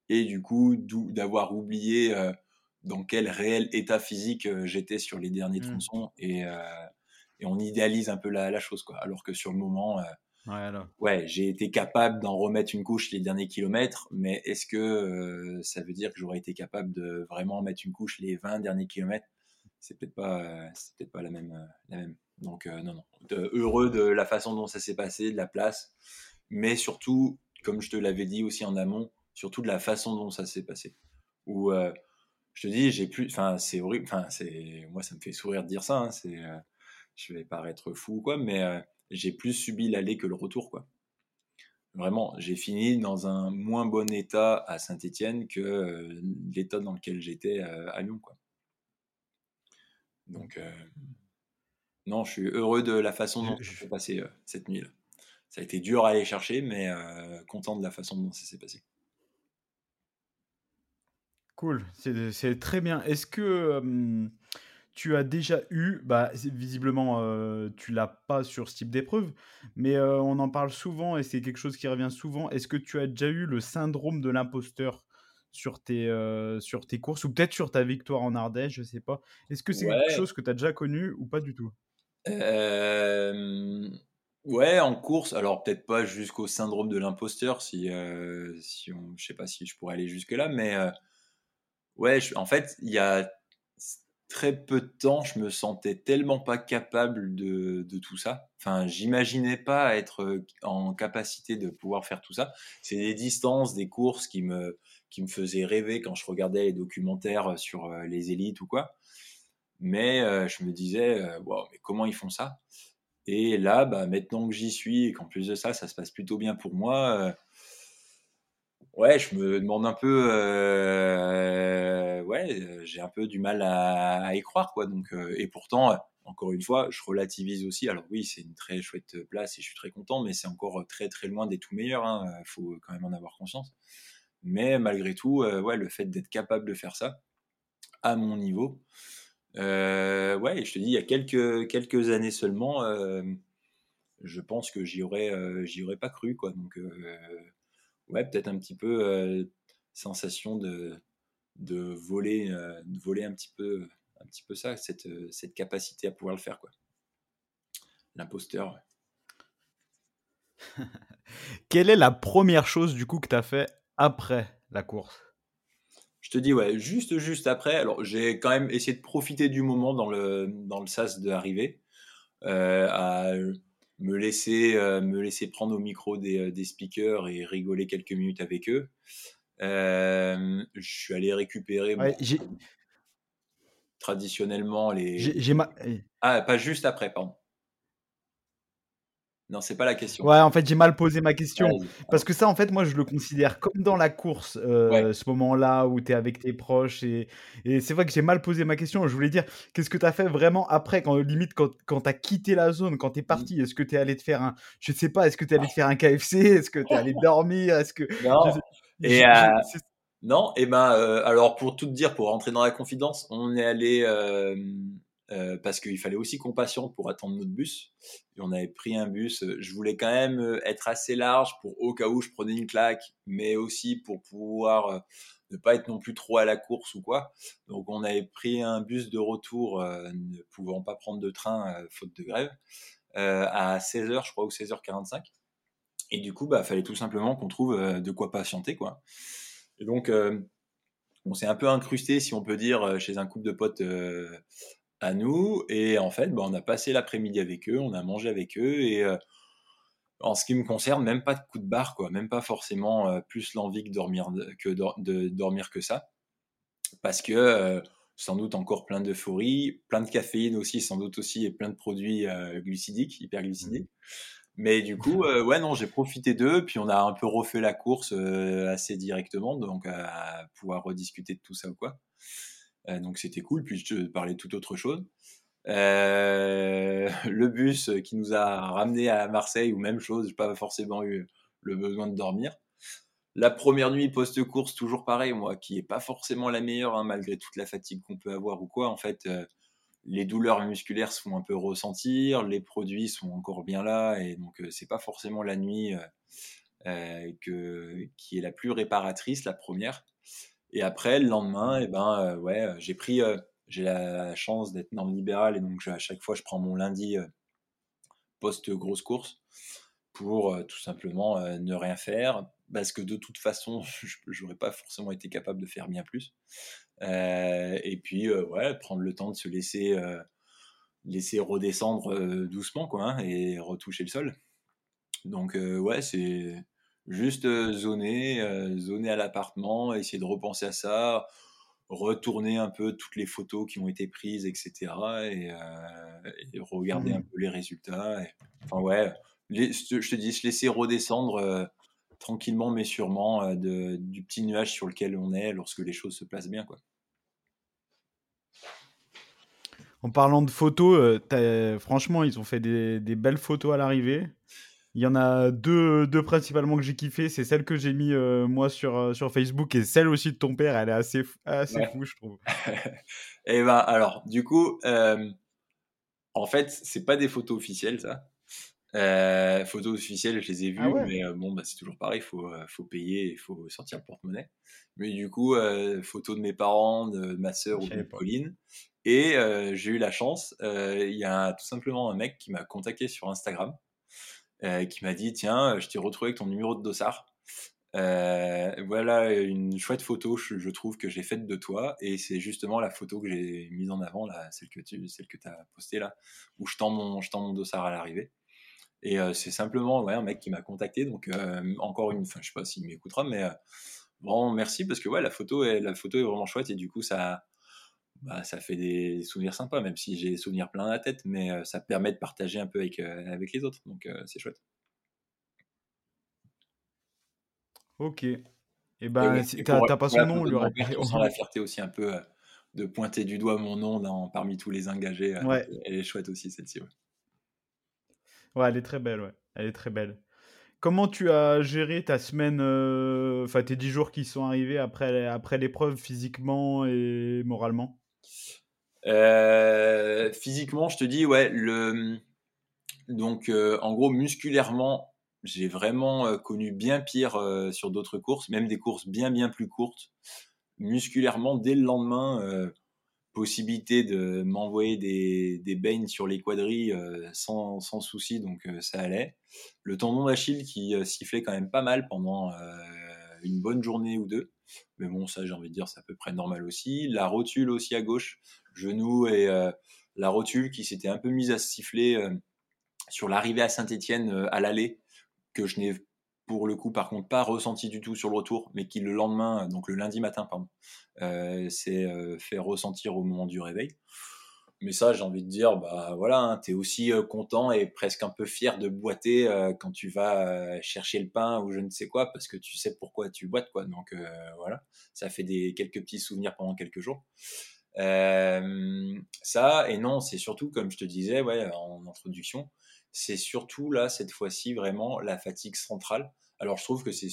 et du coup d'avoir oublié dans quel réel état physique j'étais sur les derniers mmh. tronçons et et on idéalise un peu la, chose, quoi. Alors que sur le moment, euh, ouais, j'ai été capable d'en remettre une couche les derniers kilomètres, mais est-ce que euh, ça veut dire que j'aurais été capable de vraiment mettre une couche les 20 derniers kilomètres? C'est peut-être pas, euh, peut pas la même, la même. Donc non, non. heureux de la façon dont ça s'est passé, de la place, mais surtout, comme je te l'avais dit aussi en amont, surtout de la façon dont ça s'est passé. Où je te dis, j'ai plus, enfin, c'est horrible, enfin, c'est, moi, ça me fait sourire de dire ça. Hein, c'est je vais paraître fou quoi, mais euh, j'ai plus subi l'aller que le retour quoi. Vraiment, j'ai fini dans un moins bon état à Saint-Étienne que euh, l'état dans lequel j'étais euh, à Lyon quoi. Donc non, je suis heureux de la façon dont je suis passé cette nuit là. Ça a été dur à aller chercher, mais content de la façon dont ça s'est passé. Cool, c'est très bien. Est-ce que tu as déjà eu, bah, visiblement, euh, tu l'as pas sur ce type d'épreuve, mais euh, on en parle souvent et c'est quelque chose qui revient souvent. Est-ce que tu as déjà eu le syndrome de l'imposteur sur tes, euh, sur tes courses ou peut-être sur ta victoire en Ardèche, je sais pas. Est-ce que c'est quelque chose que tu as déjà connu ou pas du tout? Ouais, en course, alors peut-être pas jusqu'au syndrome de l'imposteur, si, si on, je sais pas si je pourrais aller jusque là, mais ouais, en fait, il y a très peu de temps, je me sentais tellement pas capable de, tout ça. Enfin, j'imaginais pas être euh, en capacité de pouvoir faire tout ça. C'est des distances, des courses qui me, qui me faisaient rêver quand je regardais les documentaires sur euh, les élites ou quoi. Mais euh, je me disais, wow, mais comment ils font ça? Et là, bah, maintenant que j'y suis et qu'en plus de ça, ça se passe plutôt bien pour moi, ouais, je me demande un peu, euh, ouais, j'ai un peu du mal à, y croire, quoi. Donc, euh, et pourtant, encore une fois, je relativise aussi. Alors oui, c'est une très chouette place et je suis très content, mais c'est encore très très loin des tout meilleurs. Il hein. faut quand même en avoir conscience. Mais malgré tout, euh, ouais, le fait d'être capable de faire ça à mon niveau, ouais, je te dis, il y a quelques quelques années seulement, je pense que j'y aurais j'y aurais pas cru, quoi. Donc ouais, peut-être un petit peu sensation de, de voler, voler un petit peu, un petit peu ça, cette, cette capacité à pouvoir le faire. L'imposteur. Quelle est la première chose du coup que tu as fait après la course? Je te dis, ouais, juste, juste après. Alors, j'ai quand même essayé de profiter du moment dans le, dans le sas de euh, à me laisser, euh, me laisser prendre au micro des, euh, des, speakers et rigoler quelques minutes avec eux. je suis allé récupérer traditionnellement les. J'ai ma... Ah, pas juste après, pardon. Non, c'est pas la question. Ouais, en fait, j'ai mal posé ma question. Parce que ça, en fait, moi, je le considère comme dans la course, euh, ce moment-là où tu es avec tes proches. Et, et c'est vrai que j'ai mal posé ma question. Je voulais dire, qu'est-ce que tu as fait vraiment après, quand limite, quand, quand tu as quitté la zone, quand tu es mmh. parti Est-ce que tu es allé te faire un. Je sais pas, est-ce que tu es allé te faire un KFC Est-ce que tu es allé dormir Est-ce que. Non. et. Euh, non, et ben, euh, alors pour tout te dire, pour rentrer dans la confidence, on est allé euh, parce qu'il fallait aussi qu'on patiente pour attendre notre bus. Et on avait pris un bus. Euh, je voulais quand même euh, être assez large pour au cas où je prenais une claque, mais aussi pour pouvoir ne pas être non plus trop à la course ou quoi. Donc on avait pris un bus de retour, ne pouvant pas prendre de train faute de grève, à 16h je crois ou 16h45. Et du coup, bah fallait tout simplement qu'on trouve de quoi patienter quoi. Et donc on s'est un peu incrusté, si on peut dire, chez un couple de potes à nous. Et en fait, bah, on a passé l'après-midi avec eux, on a mangé avec eux. Et en ce qui me concerne, même pas de coup de barre, quoi. Même pas forcément plus l'envie que, dormir, que de, dormir que ça. Parce que sans doute encore plein d'euphorie, plein de caféine aussi, sans doute aussi, et plein de produits glucidiques, hyperglucidiques. Mmh. Mais du coup, ouais, non, j'ai profité d'eux, puis on a un peu refait la course assez directement, donc à pouvoir rediscuter de tout ça ou quoi. Euh, donc c'était cool, puis je parlais tout autre chose. Euh, le bus qui nous a ramené à Marseille, ou même chose, j'ai pas forcément eu le besoin de dormir. La première nuit post-course, toujours pareil, moi, qui est pas forcément la meilleure, hein, malgré toute la fatigue qu'on peut avoir ou quoi. En fait, euh, les douleurs musculaires se font un peu ressentir, les produits sont encore bien là, et donc c'est pas forcément la nuit que, qui est la plus réparatrice, la première. Et après, le lendemain, eh ben, euh, ouais, euh, j'ai pris, euh, j'ai la chance d'être norme libérale et donc à chaque fois, je prends mon lundi post grosse course pour tout simplement ne rien faire parce que de toute façon, je n'aurais pas forcément été capable de faire bien plus. et puis, ouais, prendre le temps de se laisser, laisser redescendre doucement quoi, hein, et retoucher le sol. Donc, ouais, c'est Juste euh, zoner, euh, zoner à l'appartement, essayer de repenser à ça, retourner un peu toutes les photos qui ont été prises, etc. Et, regarder un mmh. peu les résultats. enfin ouais, je te dis, se laisser redescendre tranquillement mais sûrement de, du petit nuage sur lequel on est lorsque les choses se placent bien. Quoi. En parlant de photos, franchement, ils ont fait des, des belles photos à l'arrivée. Il y en a deux, deux principalement que j'ai kiffé. C'est celle que j'ai mis euh, moi sur, euh, sur Facebook et celle aussi de ton père. Elle est assez, assez fou, je trouve. et eh ben alors, du coup, euh, en fait, c'est pas des photos officielles, ça. photos officielles, je les ai vues, ah mais bon, bah, c'est toujours pareil, il faut, faut payer, il faut sortir le porte-monnaie. Mais du coup, photos de mes parents, de ma sœur ou de Pauline. Et j'ai eu la chance, il y a tout simplement un mec qui m'a contacté sur Instagram euh, qui m'a dit Tiens, euh, je t'ai retrouvé avec ton numéro de dossard. Euh, voilà une chouette photo, je, trouve, que j'ai faite de toi. Et c'est justement la photo que j'ai mise en avant, là, celle que tu celle que as postée là, où je tends mon, je tends mon dossard à l'arrivée. Et c'est simplement ouais, un mec qui m'a contacté. Donc, encore une, enfin, je sais pas s'il m'écoutera, mais bon, merci parce que ouais, la photo, est, la photo est vraiment chouette et du coup, ça, bah, ça fait des souvenirs sympas, même si j'ai des souvenirs plein la tête, mais euh, ça permet de partager un peu avec, euh, avec les autres, donc euh, c'est chouette. Ok. Et eh ben, t'as pas son nom, lui On sent la fierté aussi un peu de pointer du doigt mon nom dans, parmi tous les engagés. Elle est chouette aussi, celle-ci. Ouais. ouais. elle est très belle, ouais. Elle est très belle. Comment tu as géré ta semaine, enfin tes 10 jours qui sont arrivés après, après l'épreuve physiquement et moralement? Euh, physiquement, je te dis, ouais, le... donc euh, en gros, musculairement, j'ai vraiment euh, connu bien pire sur d'autres courses, même des courses bien bien plus courtes. musculairement, dès le lendemain, possibilité de m'envoyer des, des baignes sur les quadrilles sans, sans souci, donc ça allait. Le tendon d'Achille qui sifflait quand même pas mal pendant une bonne journée ou deux. Mais bon, ça, j'ai envie de dire, c'est à peu près normal aussi. La rotule aussi à gauche, genou et la rotule qui s'était un peu mise à siffler sur l'arrivée à Saint-Etienne à l'aller, que je n'ai pour le coup, par contre, pas ressenti du tout sur le retour, mais qui le lendemain, donc le lundi matin, pardon, euh, s'est euh, fait ressentir au moment du réveil. Mais ça, j'ai envie de dire, bah voilà, hein, tu es aussi euh, content et presque un peu fier de boiter quand tu vas chercher le pain ou je ne sais quoi, parce que tu sais pourquoi tu boites, quoi. Donc voilà, ça fait des quelques petits souvenirs pendant quelques jours. ça, et non, c'est surtout, comme je te disais ouais, en introduction, c'est surtout là, cette fois-ci, vraiment la fatigue centrale. Alors, je trouve que c'est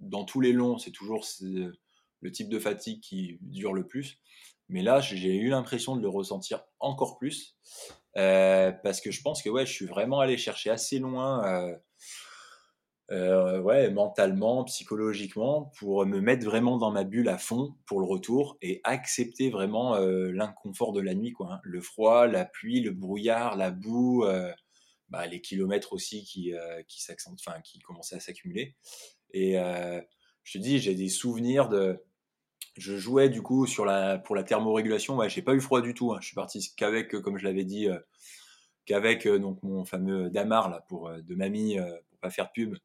dans tous les longs, c'est toujours le type de fatigue qui dure le plus. Mais là, j'ai eu l'impression de le ressentir encore plus. Euh, parce que je pense que ouais, je suis vraiment allé chercher assez loin, euh, euh, ouais, mentalement, psychologiquement, pour me mettre vraiment dans ma bulle à fond pour le retour et accepter vraiment l'inconfort de la nuit, quoi. Hein. Le froid, la pluie, le brouillard, la boue, bah, les kilomètres aussi qui, qui, enfin, qui commençaient à s'accumuler. Et je te dis, j'ai des souvenirs de. Je jouais du coup sur la, pour la thermorégulation. Ouais, j'ai pas eu froid du tout. Hein. Je suis parti qu'avec, comme je l'avais dit, euh, qu'avec donc mon fameux Damar là, pour, de mamie, pour pas faire de pub,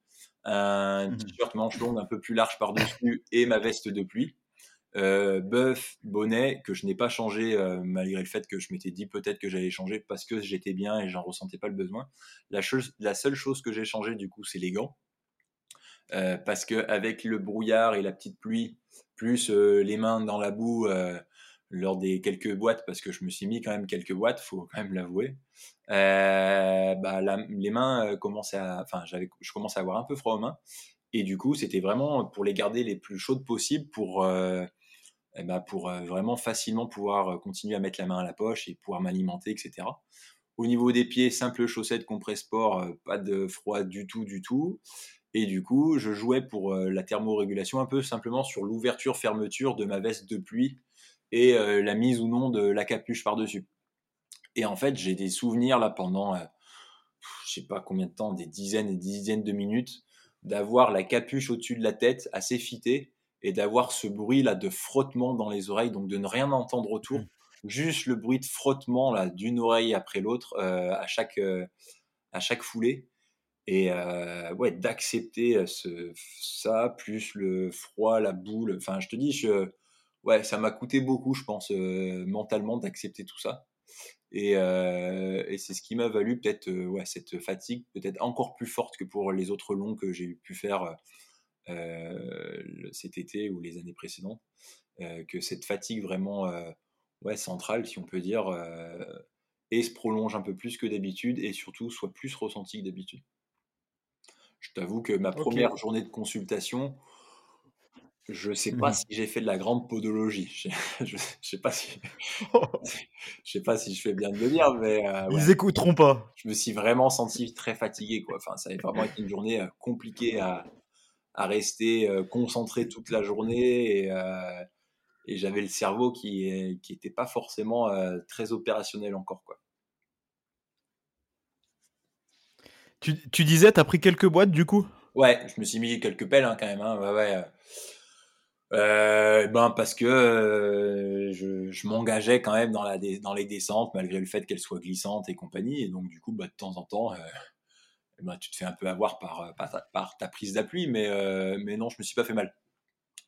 un mmh t-shirt manche longue un peu plus large par-dessus et ma veste de pluie. Euh, bœuf, bonnet, que je n'ai pas changé euh, malgré le fait que je m'étais dit peut-être que j'allais changer parce que j'étais bien et j'en ressentais pas le besoin. La, la seule chose que j'ai changé du coup, c'est les gants. Euh, parce que avec le brouillard et la petite pluie, plus les mains dans la boue lors des quelques boîtes, parce que je me suis mis quand même quelques boîtes, faut quand même l'avouer. bah, les mains enfin, je commençais à avoir un peu froid aux mains, et du coup, c'était vraiment pour les garder les plus chaudes possibles pour eh ben, vraiment facilement pouvoir continuer à mettre la main à la poche et pouvoir m'alimenter, etc. Au niveau des pieds, simple chaussette compresse sport, pas de froid du tout, du tout. Et du coup, je jouais pour la thermorégulation un peu simplement sur l'ouverture-fermeture de ma veste de pluie et la mise ou non de la capuche par-dessus. Et en fait, j'ai des souvenirs là pendant, je sais pas combien de temps, des dizaines et dizaines de minutes, d'avoir la capuche au-dessus de la tête assez fitée et d'avoir ce bruit là de frottement dans les oreilles, donc de ne rien entendre autour, mmh. juste le bruit de frottement là d'une oreille après l'autre euh, à chaque euh, à chaque foulée et euh, ouais d'accepter ce, ça plus le froid, la boule. Enfin, je te dis, je, ouais, ça m'a coûté beaucoup, je pense mentalement d'accepter tout ça. Et, et c'est ce qui m'a valu peut-être ouais, cette fatigue peut-être encore plus forte que pour les autres longs que j'ai pu faire euh, cet été ou les années précédentes, euh, que cette fatigue vraiment euh, ouais, centrale, si on peut dire, et se prolonge un peu plus que d'habitude et surtout soit plus ressentie que d'habitude. Je t'avoue que ma première journée de consultation, je sais pas mmh si j'ai fait de la grande podologie. Je, sais pas si, je sais pas si je fais bien de le dire, mais ils écouteront pas. Je me suis vraiment senti très fatigué, quoi. Enfin, ça a vraiment été une journée compliquée à, à rester euh, concentré toute la journée et, euh, et j'avais le cerveau qui qui était pas forcément euh, très opérationnel encore quoi. Tu, tu disais, tu as pris quelques boîtes du coup? Ouais, je me suis mis quelques pelles hein, quand même. Hein, ouais, ouais. Euh, ben parce que je, je m'engageais quand même dans, la, dans les descentes malgré le fait qu'elles soient glissantes et compagnie. Et donc du coup, bah, de temps en temps, ben, tu te fais un peu avoir par, euh, par, ta, prise d'appui, mais, euh, mais non, je me suis pas fait mal.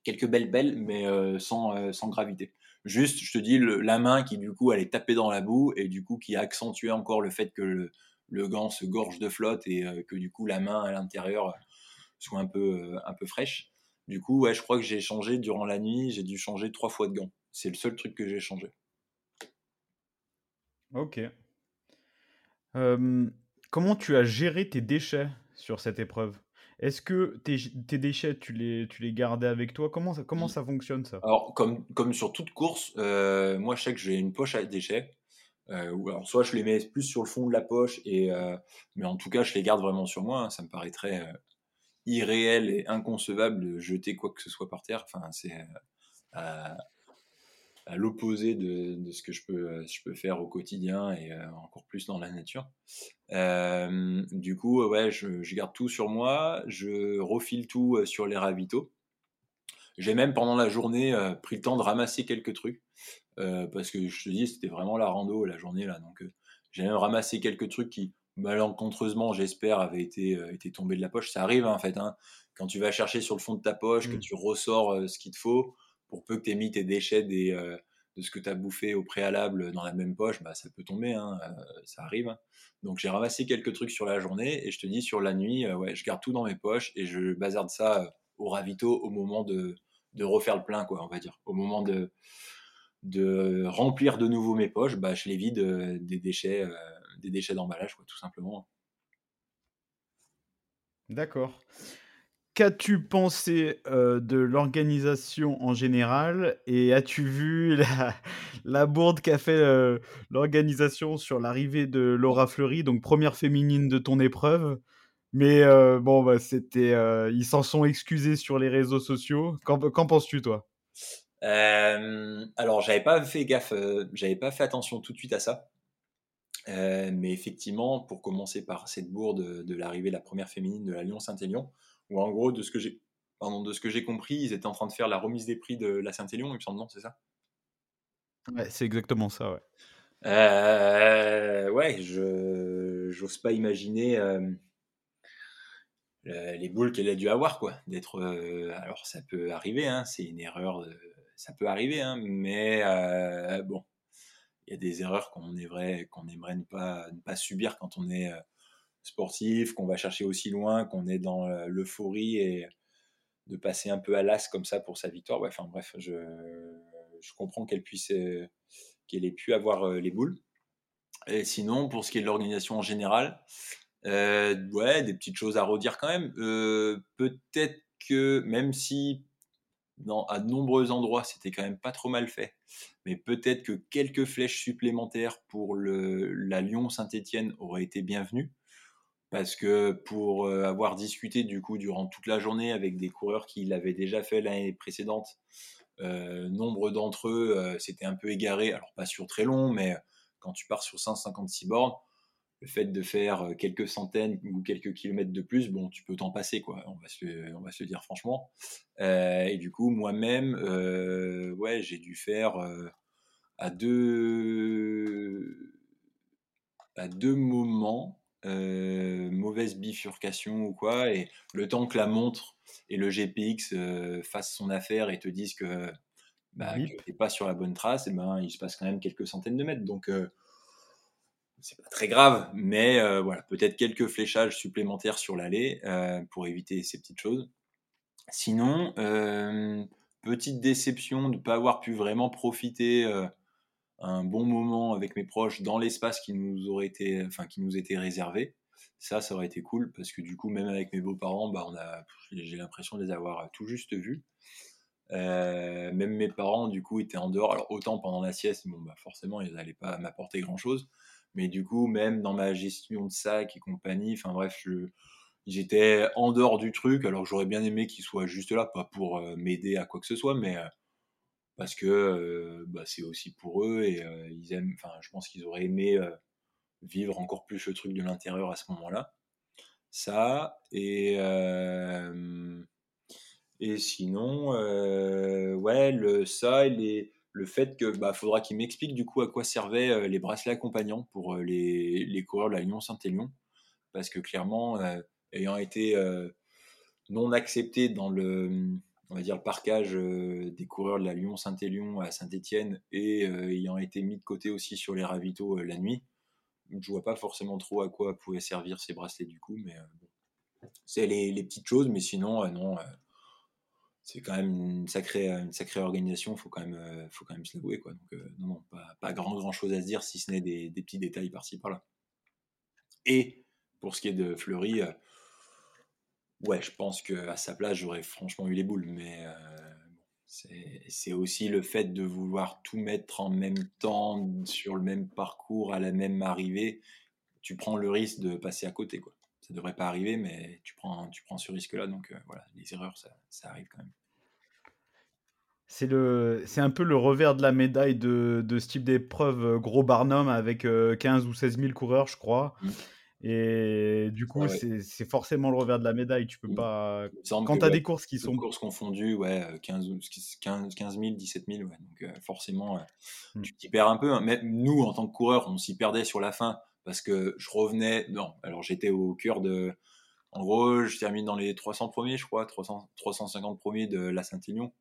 Quelques belles belles, mais euh, sans, sans gravité. Juste, je te dis, la main qui du coup allait taper dans la boue et du coup qui a accentué encore le fait que le, le gant se gorge de flotte et que du coup la main à l'intérieur soit un peu, un peu fraîche. Du coup, ouais, je crois que j'ai changé durant la nuit, j'ai dû changer trois fois de gants. C'est le seul truc que j'ai changé. Ok. Euh, Comment tu as géré tes déchets sur cette épreuve? Est-ce que tes, déchets, tu les, tu les gardais avec toi? Comment ça, comment ça fonctionne ça? Alors, comme, comme sur toute course, euh, moi je sais que j'ai une poche à déchets. Euh, alors soit je les mets plus sur le fond de la poche, et, euh, mais en tout cas je les garde vraiment sur moi. Hein. ça me paraîtrait irréel et inconcevable de jeter quoi que ce soit par terre. Enfin, c'est à, l'opposé de, ce que je peux, je peux faire au quotidien et encore plus dans la nature. Euh, du coup, ouais, je, je, garde tout sur moi, je refile tout sur les ravitaux. J'ai même pendant la journée pris le temps de ramasser quelques trucs parce que je te dis, c'était vraiment la rando la journée là. Donc j'ai même ramassé quelques trucs qui, malencontreusement, j'espère, avaient été, été tombés de la poche. Ça arrive hein, en fait. Hein, quand tu vas chercher sur le fond de ta poche, que mmh. tu ressors ce qu'il te faut, pour peu que tu aies mis tes déchets des, de ce que tu as bouffé au préalable dans la même poche, bah, ça peut tomber, hein, ça arrive. Donc j'ai ramassé quelques trucs sur la journée et je te dis sur la nuit, ouais, je garde tout dans mes poches et je bazarde ça au ravito au moment de, de refaire le plein, quoi, on va dire. Au moment de, de remplir de nouveau mes poches, bah, je les vide des déchets, des déchets d'emballage, quoi, tout simplement. D'accord. Qu'as-tu pensé de l'organisation en général et as-tu vu la, la bourde qu'a fait l'organisation sur l'arrivée de Laura Fleury, donc première féminine de ton épreuve? Mais bon, bah, c'était, ils s'en sont excusés sur les réseaux sociaux. Qu'en, penses-tu, toi? Alors, j'avais pas fait gaffe, j'avais pas fait attention tout de suite à ça. mais effectivement, pour commencer par cette bourde de l'arrivée de la première féminine de la Lyon-Saint-Élion, ou en gros, de ce que j'ai pardon, de ce que j'ai compris, ils étaient en train de faire la remise des prix de la Saint-Élion, il me semble, non, c'est ça? Ouais, c'est exactement ça, ouais. Euh, ouais, je j'ose pas imaginer euh, les boules qu'elle a dû avoir, quoi. D'être, euh, alors ça peut arriver, hein, c'est une erreur, ça peut arriver, hein, mais bon, il y a des erreurs qu'on aimerait qu'on aimerait ne pas ne pas subir quand on est sportif, qu'on va chercher aussi loin, qu'on est dans l'euphorie et de passer un peu à l'as comme ça pour sa victoire. Ouais, bref, je, je comprends qu'elle puisse, euh, qu'elle ait pu avoir euh, les boules. Et sinon, pour ce qui est de l'organisation en général, euh, ouais, des petites choses à redire quand même. Peut-être que même si à de nombreux endroits c'était quand même pas trop mal fait, mais peut-être que quelques flèches supplémentaires pour le, la Lyon-Saint-Étienne auraient été bienvenues parce que pour avoir discuté du coup durant toute la journée avec des coureurs qui l'avaient déjà fait l'année précédente, nombre d'entre eux s'étaient un peu égarés, alors pas sur très long, mais quand tu pars sur 156 bornes, le fait de faire quelques centaines ou quelques kilomètres de plus, bon, tu peux t'en passer, quoi. On va se, on va se dire franchement. et du coup, moi-même, ouais, j'ai dû faire à deux à deux moments euh, mauvaise bifurcation ou quoi, et le temps que la montre et le GPX euh, fassent son affaire et te disent que, bah, tu pas sur la bonne trace, et ben il se passe quand même quelques centaines de mètres. Donc euh, c'est pas très grave, mais voilà, peut-être quelques fléchages supplémentaires sur l'allée pour éviter ces petites choses. Sinon, petite déception de ne pas avoir pu vraiment profiter un bon moment avec mes proches dans l'espace qui nous aurait été, enfin qui nous était réservé. Ça, ça aurait été cool parce que du coup, même avec mes beaux-parents, bah, on a, j'ai l'impression de les avoir tout juste vus. Euh, même mes parents, du coup, étaient en dehors. Alors autant pendant la sieste, bon, bah forcément, ils n'allaient pas m'apporter grand-chose. Mais du coup, même dans ma gestion de sac et compagnie, enfin bref, j'étais en dehors du truc. Alors j'aurais bien aimé qu'ils soient juste là, pas pour euh, m'aider à quoi que ce soit, mais euh, parce que bah, c'est aussi pour eux et ils aiment. Enfin, je pense qu'ils auraient aimé vivre encore plus le truc de l'intérieur à ce moment-là. Ça et et sinon, ouais, le ça et le fait que bah faudra qu'ils m'expliquent du coup à quoi servaient les bracelets accompagnants pour les, les coureurs de la Lyon Saint-Élion. Parce que clairement ayant été non accepté dans le on va dire, le parcage euh, des coureurs de la Lyon-Saint-Élion à Saint-Étienne et euh, ayant été mis de côté aussi sur les ravitaux euh, la nuit, je vois pas forcément trop à quoi pouvaient servir ces bracelets du coup, mais c'est les, petites choses, mais sinon, non, c'est quand même une sacrée, sacrée organisation, faut même, faut quand même se l'avouer, quoi. Donc, non, non, pas, grand, grand chose à se dire, si ce n'est des, petits détails par-ci, par-là. Et pour ce qui est de Fleury, Ouais, je pense qu'à sa place, j'aurais franchement eu les boules. Mais euh, c'est aussi le fait de vouloir tout mettre en même temps, sur le même parcours, à la même arrivée. Tu prends le risque de passer à côté. Quoi. Ça devrait pas arriver, mais tu prends, tu prends ce risque-là. Donc euh, voilà, les erreurs, ça, ça, arrive quand même. C'est le, c'est un peu le revers de la médaille de, de ce type d'épreuve euh, gros Barnum avec 15 ou 16 000 coureurs, je crois. Mmh. Et du coup, ouais. c'est forcément le revers de la médaille. Tu peux Mmh. pas. Quand tu as ouais, des courses qui sont. courses confondues, ouais, euh, 15, ou- 15, 15 000, 17 000, ouais. Donc euh, forcément, euh, Mm. tu t'y perds un peu. hein. Même nous, en tant que coureurs, on s'y perdait sur la fin parce que je revenais. Non, alors j'étais au cœur de. En gros, je termine dans les 300 premiers, je crois, 300, 350 premiers de la Saint-Élion.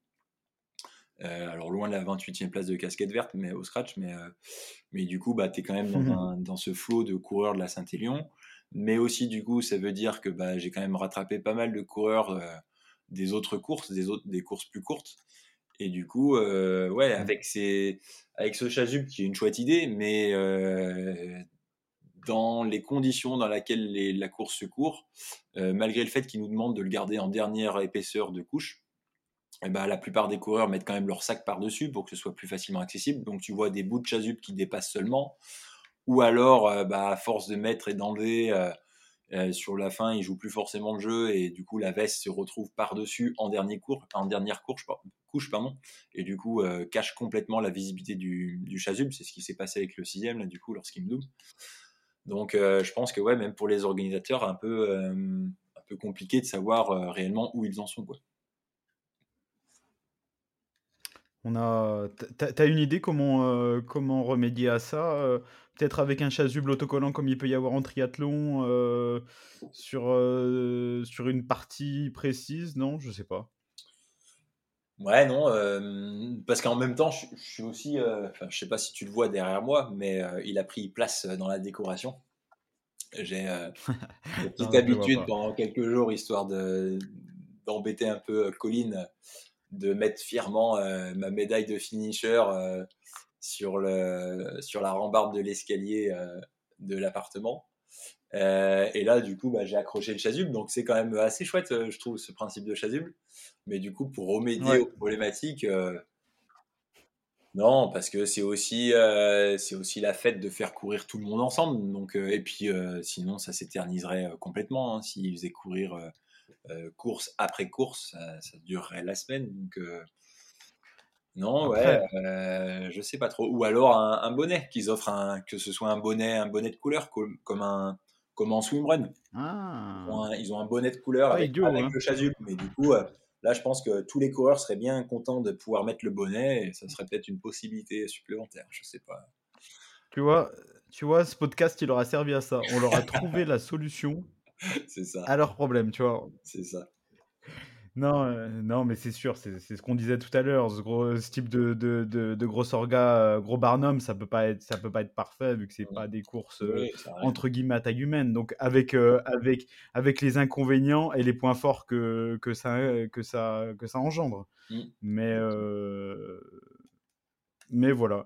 Euh, alors loin de la 28e place de casquette verte, mais au scratch, mais, euh, mais du coup, bah, tu es quand même dans, un- dans ce flot de coureurs de la Saint-Élion. Mais aussi, du coup, ça veut dire que bah, j'ai quand même rattrapé pas mal de coureurs euh, des autres courses, des, autres, des courses plus courtes. Et du coup, ouais, avec, ces, avec ce chasuble qui est une chouette idée, mais dans les conditions dans lesquelles les- la course se court, euh, malgré le fait qu'ils nous demandent de le garder en dernière épaisseur de couche, eh ben, la plupart des coureurs mettent quand même leur sac par-dessus pour que ce soit plus facilement accessible. Donc tu vois des bouts de chasuble qui dépassent seulement. Ou alors, euh, bah, à force de mettre et d'enlever, euh, sur la fin, ils jouent plus forcément le jeu et du coup la veste se retrouve par-dessus en, dernier cours, en dernière couche, par- couche pardon, et du coup cache complètement la visibilité du, du chasuble. C'est ce qui s'est passé avec le sixième, là, du coup, lorsqu'il me double. Donc euh, je pense que ouais, même pour les organisateurs, un peu, euh, un peu compliqué de savoir euh, réellement où ils en sont. On a. T'as une idée comment, comment remédier à ça Peut-être avec un chasuble autocollant comme il peut y avoir en triathlon sur, sur une partie précise Non, je sais pas. Ouais, non, euh, parce qu'en même temps, je, je suis aussi, euh, enfin, je sais pas si tu le vois derrière moi, mais euh, il a pris place dans la décoration. J'ai euh, une petite habitude pendant quelques jours, histoire de d'embêter un peu euh, Colline, de mettre fièrement euh, ma médaille de finisher euh, sur le sur la rambarde de l'escalier euh, de l'appartement. Euh, et là, du coup, bah, j'ai accroché le chasuble, donc c'est quand même assez chouette, euh, je trouve, ce principe de chasuble. Mais du coup, pour remédier Ouais. aux problématiques, euh, non, parce que c'est aussi, c'est aussi la fête de faire courir tout le monde ensemble. Donc, et puis, sinon, ça s'éterniserait complètement. Hein, S'ils faisaient courir course après course, ça, ça durerait la semaine. Donc, non, ouais, euh, je sais pas trop. Ou alors un, un bonnet, qu'ils offrent un, que ce soit un bonnet, un bonnet de couleur, comme, comme un, comme en swimrun. Ils ont ah, un, ils ont un bonnet de couleur pas avec, idiot, avec hein. le chasuble. Mais du coup, euh, là, je pense que tous les coureurs seraient bien contents de pouvoir mettre le bonnet et ça serait peut-être une possibilité supplémentaire. Je sais pas. Tu vois, tu vois, ce podcast, il aura servi à ça. On leur a trouvé la solution C'est ça. à leurs problèmes, tu vois. C'est ça. Non, euh, non, mais c'est sûr, c'est c'est ce qu'on disait tout à l'heure. Ce, gros, ce type de, de, de, de gros orga, euh, gros Barnum, ça peut pas être, ça peut pas être parfait vu que c'est pas des courses euh, Oui, entre guillemets à taille humaine. Donc avec, euh, avec, avec les inconvénients et les points forts que, que, ça, que, ça, que ça engendre. Mm. Mais, euh, mais voilà.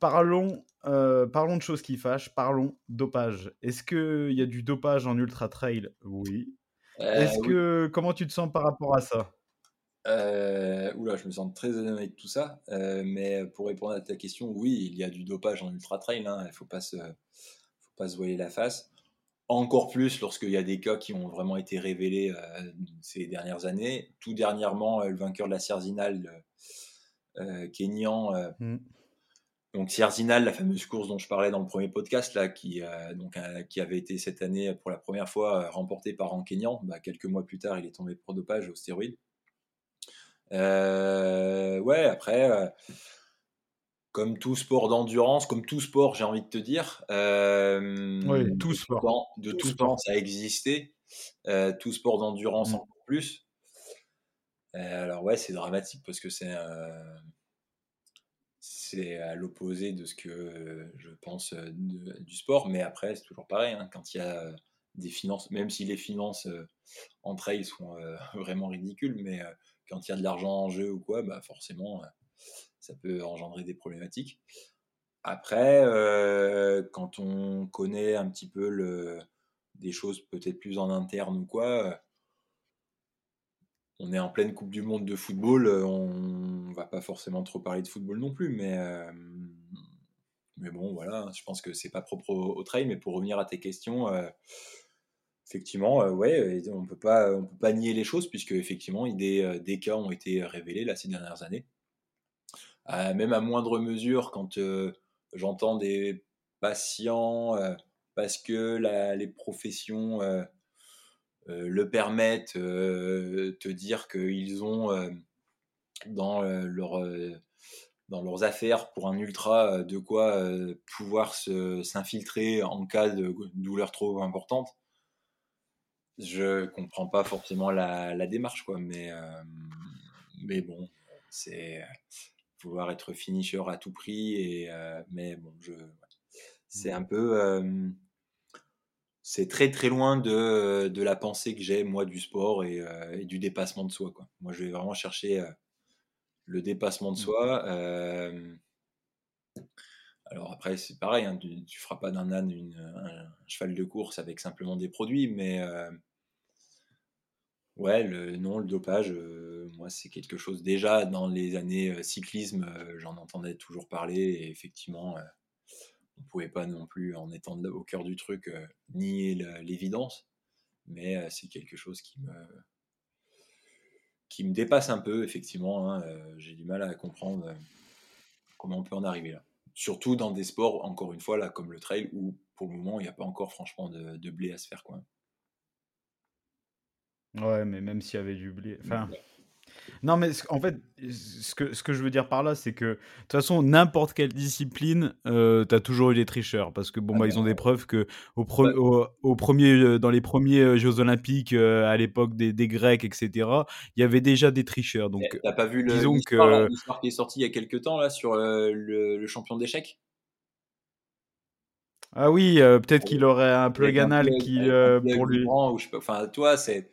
Parlons, euh, parlons de choses qui fâchent. Parlons dopage. Est-ce qu'il y a du dopage en ultra trail? Oui. Euh, Est-ce oui. que comment tu te sens par rapport à ça? Euh, oula, je me sens très honnête avec tout ça. Euh, mais pour répondre à ta question, oui, il y a du dopage en ultra trail. hein. Il ne faut pas se, faut pas se voiler la face. Encore plus lorsqu'il y a des cas qui ont vraiment été révélés euh, ces dernières années. Tout dernièrement, le vainqueur de la Cerzinal, Kenyan, euh, Mm. Donc Cerzinal, la fameuse course dont je parlais dans le premier podcast, là, qui, euh, donc, euh, qui avait été cette année pour la première fois euh, remportée par un Kenyan. Bah, quelques mois plus tard, il est tombé pro dopage aux stéroïdes. Euh, ouais, après, euh, comme tout sport d'endurance, comme tout sport, j'ai envie de te dire, euh, Oui, tout de sport. temps- de Tout tout, sport. temps, ça a existé. Euh, tout sport d'endurance Mm. encore plus. Euh, alors ouais, c'est dramatique parce que c'est euh, c'est à l'opposé de ce que euh, je pense euh, du sport, mais après c'est toujours pareil. hein, quand il y a euh, des finances, même si les finances euh, entre elles sont vraiment ridicules, mais quand il y a de l'argent en jeu ou quoi, bah forcément, ça peut engendrer des problématiques. Après, quand on connaît un petit peu le, des choses peut-être plus en interne ou quoi, on est en pleine Coupe du Monde de football, euh, on va pas forcément trop parler de football non plus, mais, euh, bon, voilà, je pense que c'est pas propre au, trail, mais pour revenir à tes questions, euh, effectivement, on peut pas, on peut pas nier les choses puisque effectivement, des, des cas ont été révélés là ces dernières années. même à moindre mesure, quand j'entends des patients parce que les professions le permettent, te dire qu'ils ont dans leur dans leurs affaires pour un ultra euh, de quoi euh, pouvoir s'infiltrer en cas de douleur trop importante. Je comprends pas forcément la, démarche, quoi, mais, euh, mais bon, c'est vouloir être finisher à tout prix, et, mais bon, je, c'est un peu. C'est très très loin de, de la pensée que j'ai, moi, du sport et, et, du dépassement de soi. Quoi. Moi, je vais vraiment chercher le dépassement de mmh. soi. Euh, alors après, c'est pareil, hein, tu, ne feras pas d'un âne un cheval de course avec simplement des produits, mais euh, ouais, le, non, le dopage, euh, moi, c'est quelque chose. Déjà, dans les années cyclisme, j'en entendais toujours parler, et effectivement, on pouvait pas non plus, en étant au cœur du truc, nier l'évidence, mais c'est quelque chose qui me qui me dépasse un peu, effectivement. Hein, euh, j'ai du mal à comprendre euh, comment on peut en arriver là. Surtout dans des sports, encore une fois, là, comme le trail, où pour le moment, il n'y a pas encore franchement de, de, blé à se faire. Quoi. Ouais, mais même s'il y avait du blé. Enfin, non, mais en fait, ce que, ce que je veux dire par là, c'est que de toute façon, n'importe quelle discipline, euh, tu as toujours eu des tricheurs. Parce que bon, ah bah, ils ont des preuves que au, au, premier, euh, dans les premiers euh, Jeux Olympiques, euh, à l'époque des, des, Grecs, etc., il y avait déjà des tricheurs. Donc, t'as pas vu l'histoire que... qui est sortie il y a quelques temps là, sur le, champion d'échecs ah oui, peut-être qu'il aurait un plug anal qui, pour lui. Enfin, toi, c'est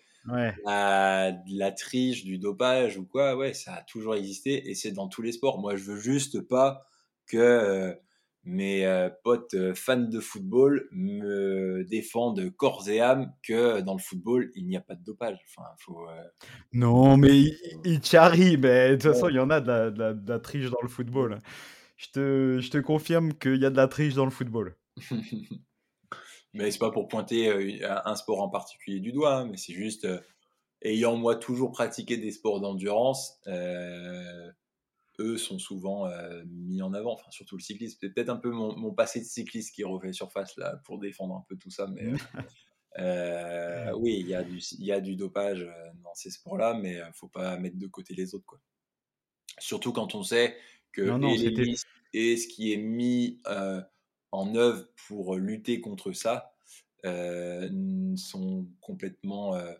la, triche, du dopage ou quoi, ouais, ça a toujours existé et c'est dans tous les sports. Moi, je veux juste pas que euh, mes euh, potes euh, fans de football me défendent corps et âme que dans le football, il n'y a pas de dopage. Enfin, faut, non, mais il charrie, mais de toute façon, il y en a de la, triche dans le football. Je te, je te confirme qu'il y a de la triche dans le football. Mais c'est pas pour pointer euh, un sport en particulier du doigt, hein, mais c'est juste euh, ayant moi toujours pratiqué des sports d'endurance, euh, eux sont souvent mis en avant, enfin surtout le cyclisme. C'est peut-être un peu mon, passé de cycliste qui refait surface là pour défendre un peu tout ça, mais oui, il y, a du, y a du dopage dans ces sports-là, mais il faut pas mettre de côté les autres. Quoi. Surtout quand on sait que et ce qui est mis en œuvre pour lutter contre ça euh, sont complètement euh,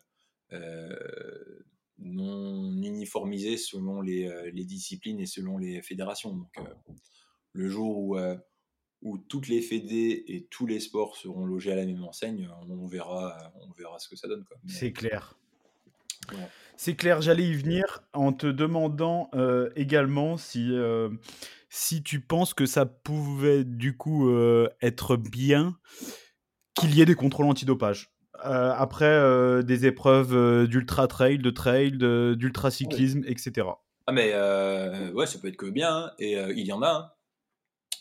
euh, non uniformisés selon les, disciplines et selon les fédérations. Donc, le jour où, où toutes les fédés et tous les sports seront logés à la même enseigne, on verra, on verra ce que ça donne. C'est clair. C'est clair, j'allais y venir en te demandant également si si tu penses que ça pouvait du coup euh, être bien qu'il y ait des contrôles antidopage. Euh, après euh, des épreuves d'ultra trail, de trail, d'ultra cyclisme, etc. Ah mais ouais, ça peut être que bien, hein, et il y en a. Hein.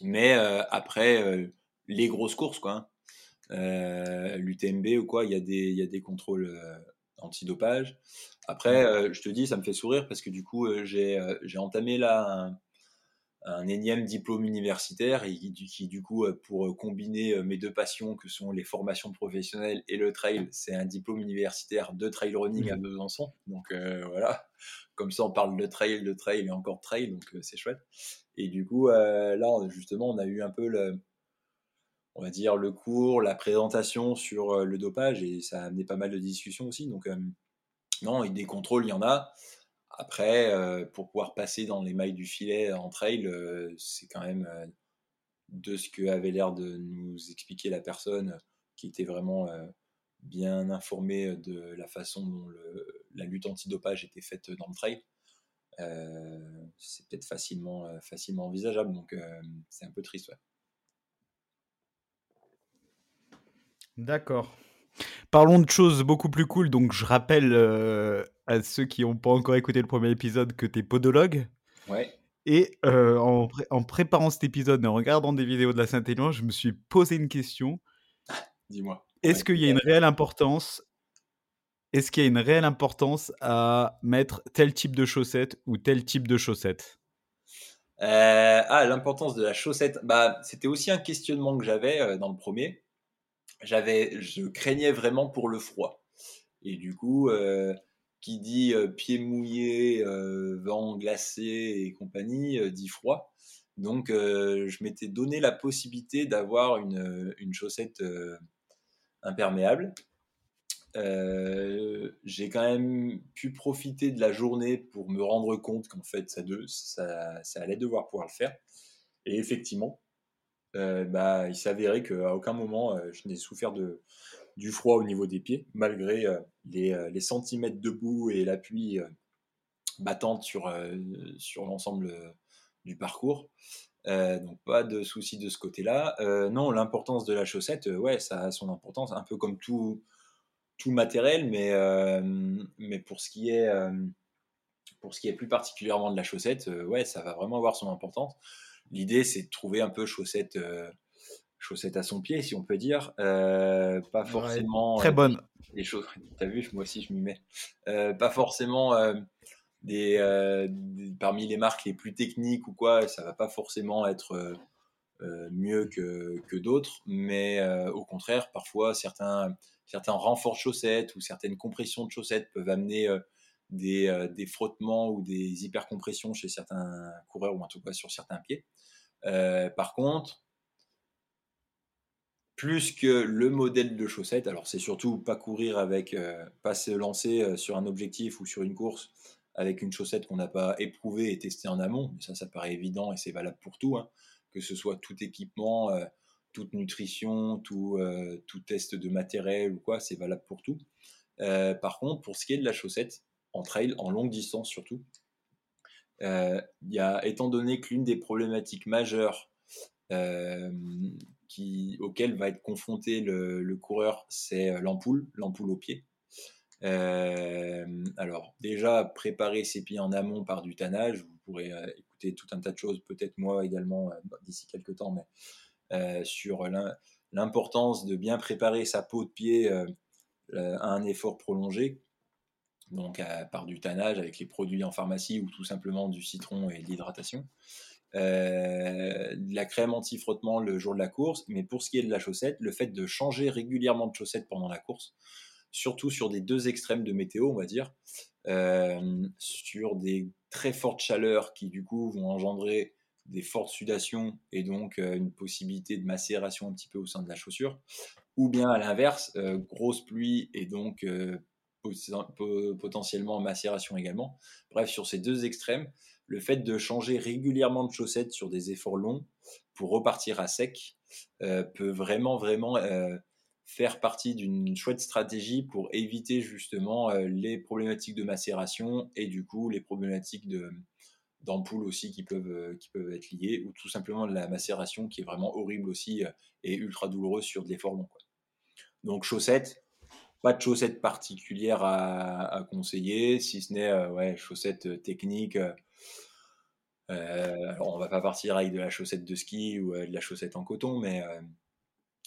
Mais après les grosses courses, quoi, hein. l'UTMB ou quoi, il y a des, y a des contrôles antidopage. Après, je te dis, ça me fait sourire parce que du coup, j'ai entamé là un, un énième diplôme universitaire et qui, du coup, euh, pour euh, combiner euh, mes deux passions que sont les formations professionnelles et le trail, c'est un diplôme universitaire de trail running à mmh. Besançon. Donc voilà, comme ça on parle de trail, de trail et encore de trail, donc c'est chouette. Et du coup, là justement, on a eu un peu le, on va dire le cours, la présentation sur le dopage et ça a amené pas mal de discussions aussi. Donc non, des contrôles, il y en a. Après, euh, pour pouvoir passer dans les mailles du filet en trail, euh, c'est quand même euh, de ce que avait l'air de nous expliquer la personne qui était vraiment bien informée de la façon dont la lutte antidopage était faite dans le trail. c'est peut-être facilement, facilement envisageable, donc c'est un peu triste. D'accord. Parlons de choses beaucoup plus cool. Donc, je rappelle euh, à ceux qui n'ont pas encore écouté le premier épisode que tu es podologue. Ouais. Et euh, en, préparant cet épisode et en regardant des vidéos de la Saint-Élion, je me suis posé une question. dis-moi. Est-ce qu'il y a une réelle importance Est-ce qu'il y a une réelle importance à mettre tel type de chaussettes ou tel type de chaussettes? Euh, ah, l'importance de la chaussette. Bah, c'était aussi un questionnement que j'avais euh, dans le premier. J'avais, je craignais vraiment pour le froid. Et du coup, euh, qui dit euh, pied mouillé, euh, vent glacé et compagnie, euh, dit froid. Donc, je m'étais donné la possibilité d'avoir une, une chaussette imperméable. J'ai quand même pu profiter de la journée pour me rendre compte qu'en fait, ça, de, ça allait devoir pouvoir le faire. Et effectivement, euh, bah, il s'avérait qu'à aucun moment, euh, je n'ai souffert de, du froid au niveau des pieds, malgré euh, les, les centimètres de boue et la pluie euh, battante sur, sur l'ensemble du parcours. Donc pas de souci de ce côté-là. Non, l'importance de la chaussette, ouais, ça a son importance, un peu comme tout, tout matériel, mais, mais pour ce qui est pour ce qui est plus particulièrement de la chaussette, ouais, ça va vraiment avoir son importance. L'idée, c'est de trouver un peu chaussette, euh, chaussette à son pied, si on peut dire. Euh, pas Ouais, forcément. Très euh, bonne. des choses. T'as vu, moi aussi, je m'y mets. Pas forcément des, des- parmi les marques les plus techniques ou quoi, ça va pas forcément être mieux que, que d'autres, mais au contraire, parfois certains, certains renforts de chaussettes ou certaines compressions de chaussettes peuvent amener des, euh, des frottements ou des hypercompressions chez certains coureurs ou en tout cas sur certains pieds. Euh, par contre, plus que le modèle de chaussette, alors c'est surtout pas courir avec, euh, pas se lancer sur un objectif ou sur une course avec une chaussette qu'on n'a pas éprouvée et testée en amont. Mais ça, ça paraît évident et c'est valable pour tout, hein. que ce soit tout équipement, toute nutrition, tout, tout test de matériel ou quoi, c'est valable pour tout. Par contre, pour ce qui est de la chaussette, en trail, en longue distance surtout, euh, y a, étant donné que l'une des problématiques majeures euh, auquel va être confronté le, coureur, c'est euh, l'ampoule, l'ampoule au pied. Alors déjà, préparer ses pieds en amont par du tannage, vous pourrez écouter tout un tas de choses, peut-être moi également d'ici quelques temps, mais sur l'im- l'importance de bien préparer sa peau de pied à un effort prolongé, donc euh, par du tannage avec les produits en pharmacie ou tout simplement du citron et de l'hydratation. Euh, la crème anti-frottement le jour de la course, mais pour ce qui est de la chaussette, le fait de changer régulièrement de chaussette pendant la course, surtout sur des deux extrêmes de météo, on va dire, euh, sur des très fortes chaleurs qui du coup vont engendrer des fortes sudations et donc euh, une possibilité de macération un petit peu au sein de la chaussure, ou bien à l'inverse, grosse pluie et donc poten- po- potentiellement macération également. Bref, sur ces deux extrêmes, le fait de changer régulièrement de chaussettes sur des efforts longs pour repartir à sec euh, peut vraiment, vraiment euh, faire partie d'une chouette stratégie pour éviter justement euh, les problématiques de macération et du coup les problématiques de d'ampoules aussi qui peuvent, qui peuvent être liées ou tout simplement de la macération qui est vraiment horrible aussi et ultra douloureuse sur de l'effort long. Donc chaussettes, pas de chaussettes particulières à, conseiller, si ce n'est euh, ouais, chaussettes euh, techniques. euh, euh, on va pas partir avec de la chaussette de ski ou de la chaussette en coton, mais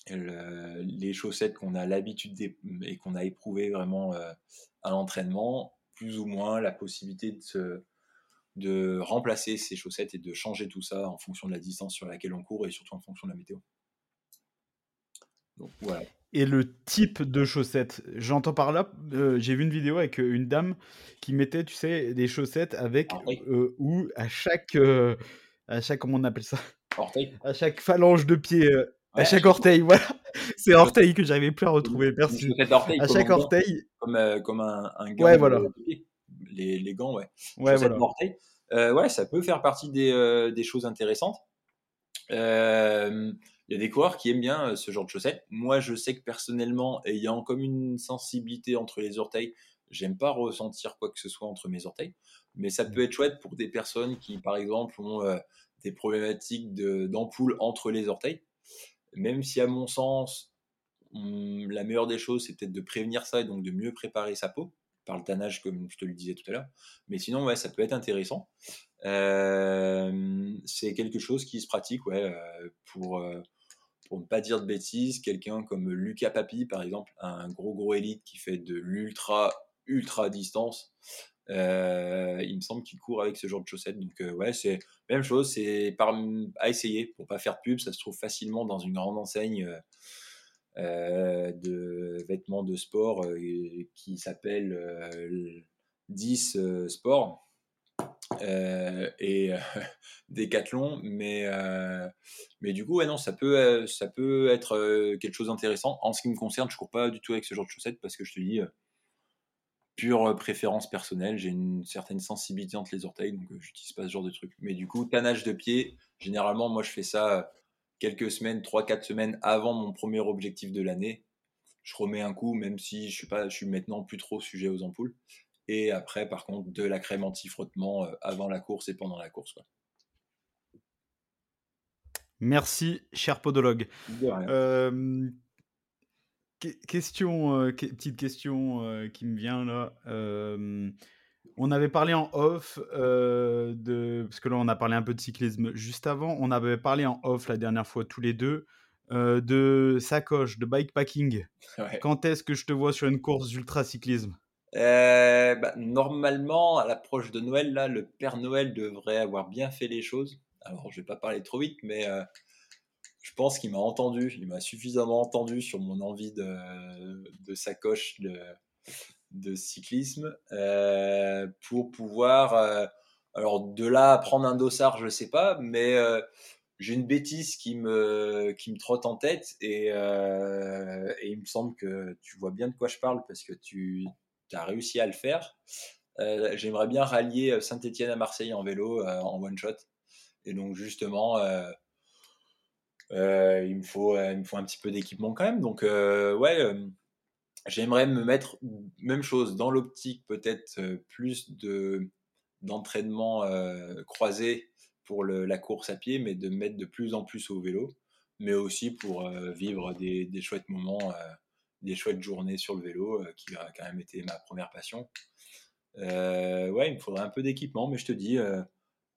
le- les chaussettes qu'on a l'habitude et qu'on a éprouvées vraiment à l'entraînement, plus ou moins la possibilité de, de remplacer ces chaussettes et de changer tout ça en fonction de la distance sur laquelle on court et surtout en fonction de la météo. Donc voilà. Et le type de chaussettes. J'entends par là, euh, j'ai vu une vidéo avec euh, une dame qui mettait, tu sais, des chaussettes avec Orteil. euh, où à chaque, euh, à chaque, comment on appelle ça, Orteil. à chaque phalange de pied, euh, Ouais, à chaque orteil, voilà. C'est orteil que j'arrivais plus à retrouver. Merci. À chaque orteil, comme, euh, comme un, un gant Ouais, voilà. Les, les gants, ouais. ouais, voilà. d'orteil. Euh, ouais, ça peut faire partie des, euh, des choses intéressantes. Euh, Il y a des coureurs qui aiment bien euh, ce genre de chaussettes. Moi, je sais que personnellement, ayant comme une sensibilité entre les orteils, j'aime pas ressentir quoi que ce soit entre mes orteils. Mais ça peut être chouette pour des personnes qui, par exemple, ont euh, des problématiques de- d'ampoule entre les orteils. Même si, à mon sens, hum, la meilleure des choses, c'est peut-être de prévenir ça et donc de mieux préparer sa peau par le tannage, comme je te le disais tout à l'heure. Mais sinon, ouais, ça peut être intéressant. Euh, c'est quelque chose qui se pratique ouais, euh, pour, pour ne pas dire de bêtises, quelqu'un comme Lucas Papi, par exemple, un gros gros élite qui fait de l'ultra ultra distance. Euh, il me semble qu'il court avec ce genre de chaussettes. Donc euh, ouais, c'est même chose, c'est par à essayer pour pas faire pub. Ça se trouve facilement dans une grande enseigne euh, de vêtements de sport qui s'appelle 10 Sport. Et Decathlon, mais mais du coup non ça peut ça peut être quelque chose d'intéressant. En ce qui me concerne, je cours pas du tout avec ce genre de chaussettes parce que je te dis pure préférence personnelle. J'ai une certaine sensibilité entre les orteils, donc j'utilise pas ce genre de truc. Mais du coup, tannage de pied, généralement, moi, je fais ça quelques semaines, 3-4 semaines avant mon premier objectif de l'année. Je remets un coup, même si je suis, pas, je suis maintenant plus trop sujet aux ampoules. Et après, par contre, de la crème anti-frottement avant la course et pendant la course. Quoi. Merci, cher podologue. Euh, question, euh, petite question euh, qui me vient là. on avait parlé en off euh, de, parce que là on a parlé un peu de cyclisme juste avant. On avait parlé en off la dernière fois tous les deux de sacoche, de bikepacking. Quand est-ce que je te vois sur une course d'ultra cyclisme bah, Normalement, à l'approche de Noël, là, le Père Noël devrait avoir bien fait les choses. Alors, je vais pas parler trop vite, mais je pense qu'il m'a entendu, il m'a suffisamment entendu sur mon envie de, sacoche de, cyclisme euh, pour pouvoir. Euh, alors, de là à prendre un dossard, je ne sais pas, mais euh, j'ai une bêtise qui me, qui me trotte en tête et, il me semble que tu vois bien de quoi je parle parce que tu as réussi à le faire. J'aimerais bien rallier Saint-Etienne à Marseille en vélo en one shot. Et donc, justement euh, il, me faut, euh, il me faut un petit peu d'équipement quand même. Donc, euh, ouais, j'aimerais me mettre, même chose, dans l'optique peut-être plus de d'entraînement croisé pour la course à pied, mais de me mettre de plus en plus au vélo, mais aussi pour vivre des, chouettes moments, des chouettes journées sur le vélo, qui a quand même été ma première passion. ouais, il me faudrait un peu d'équipement, mais je te dis,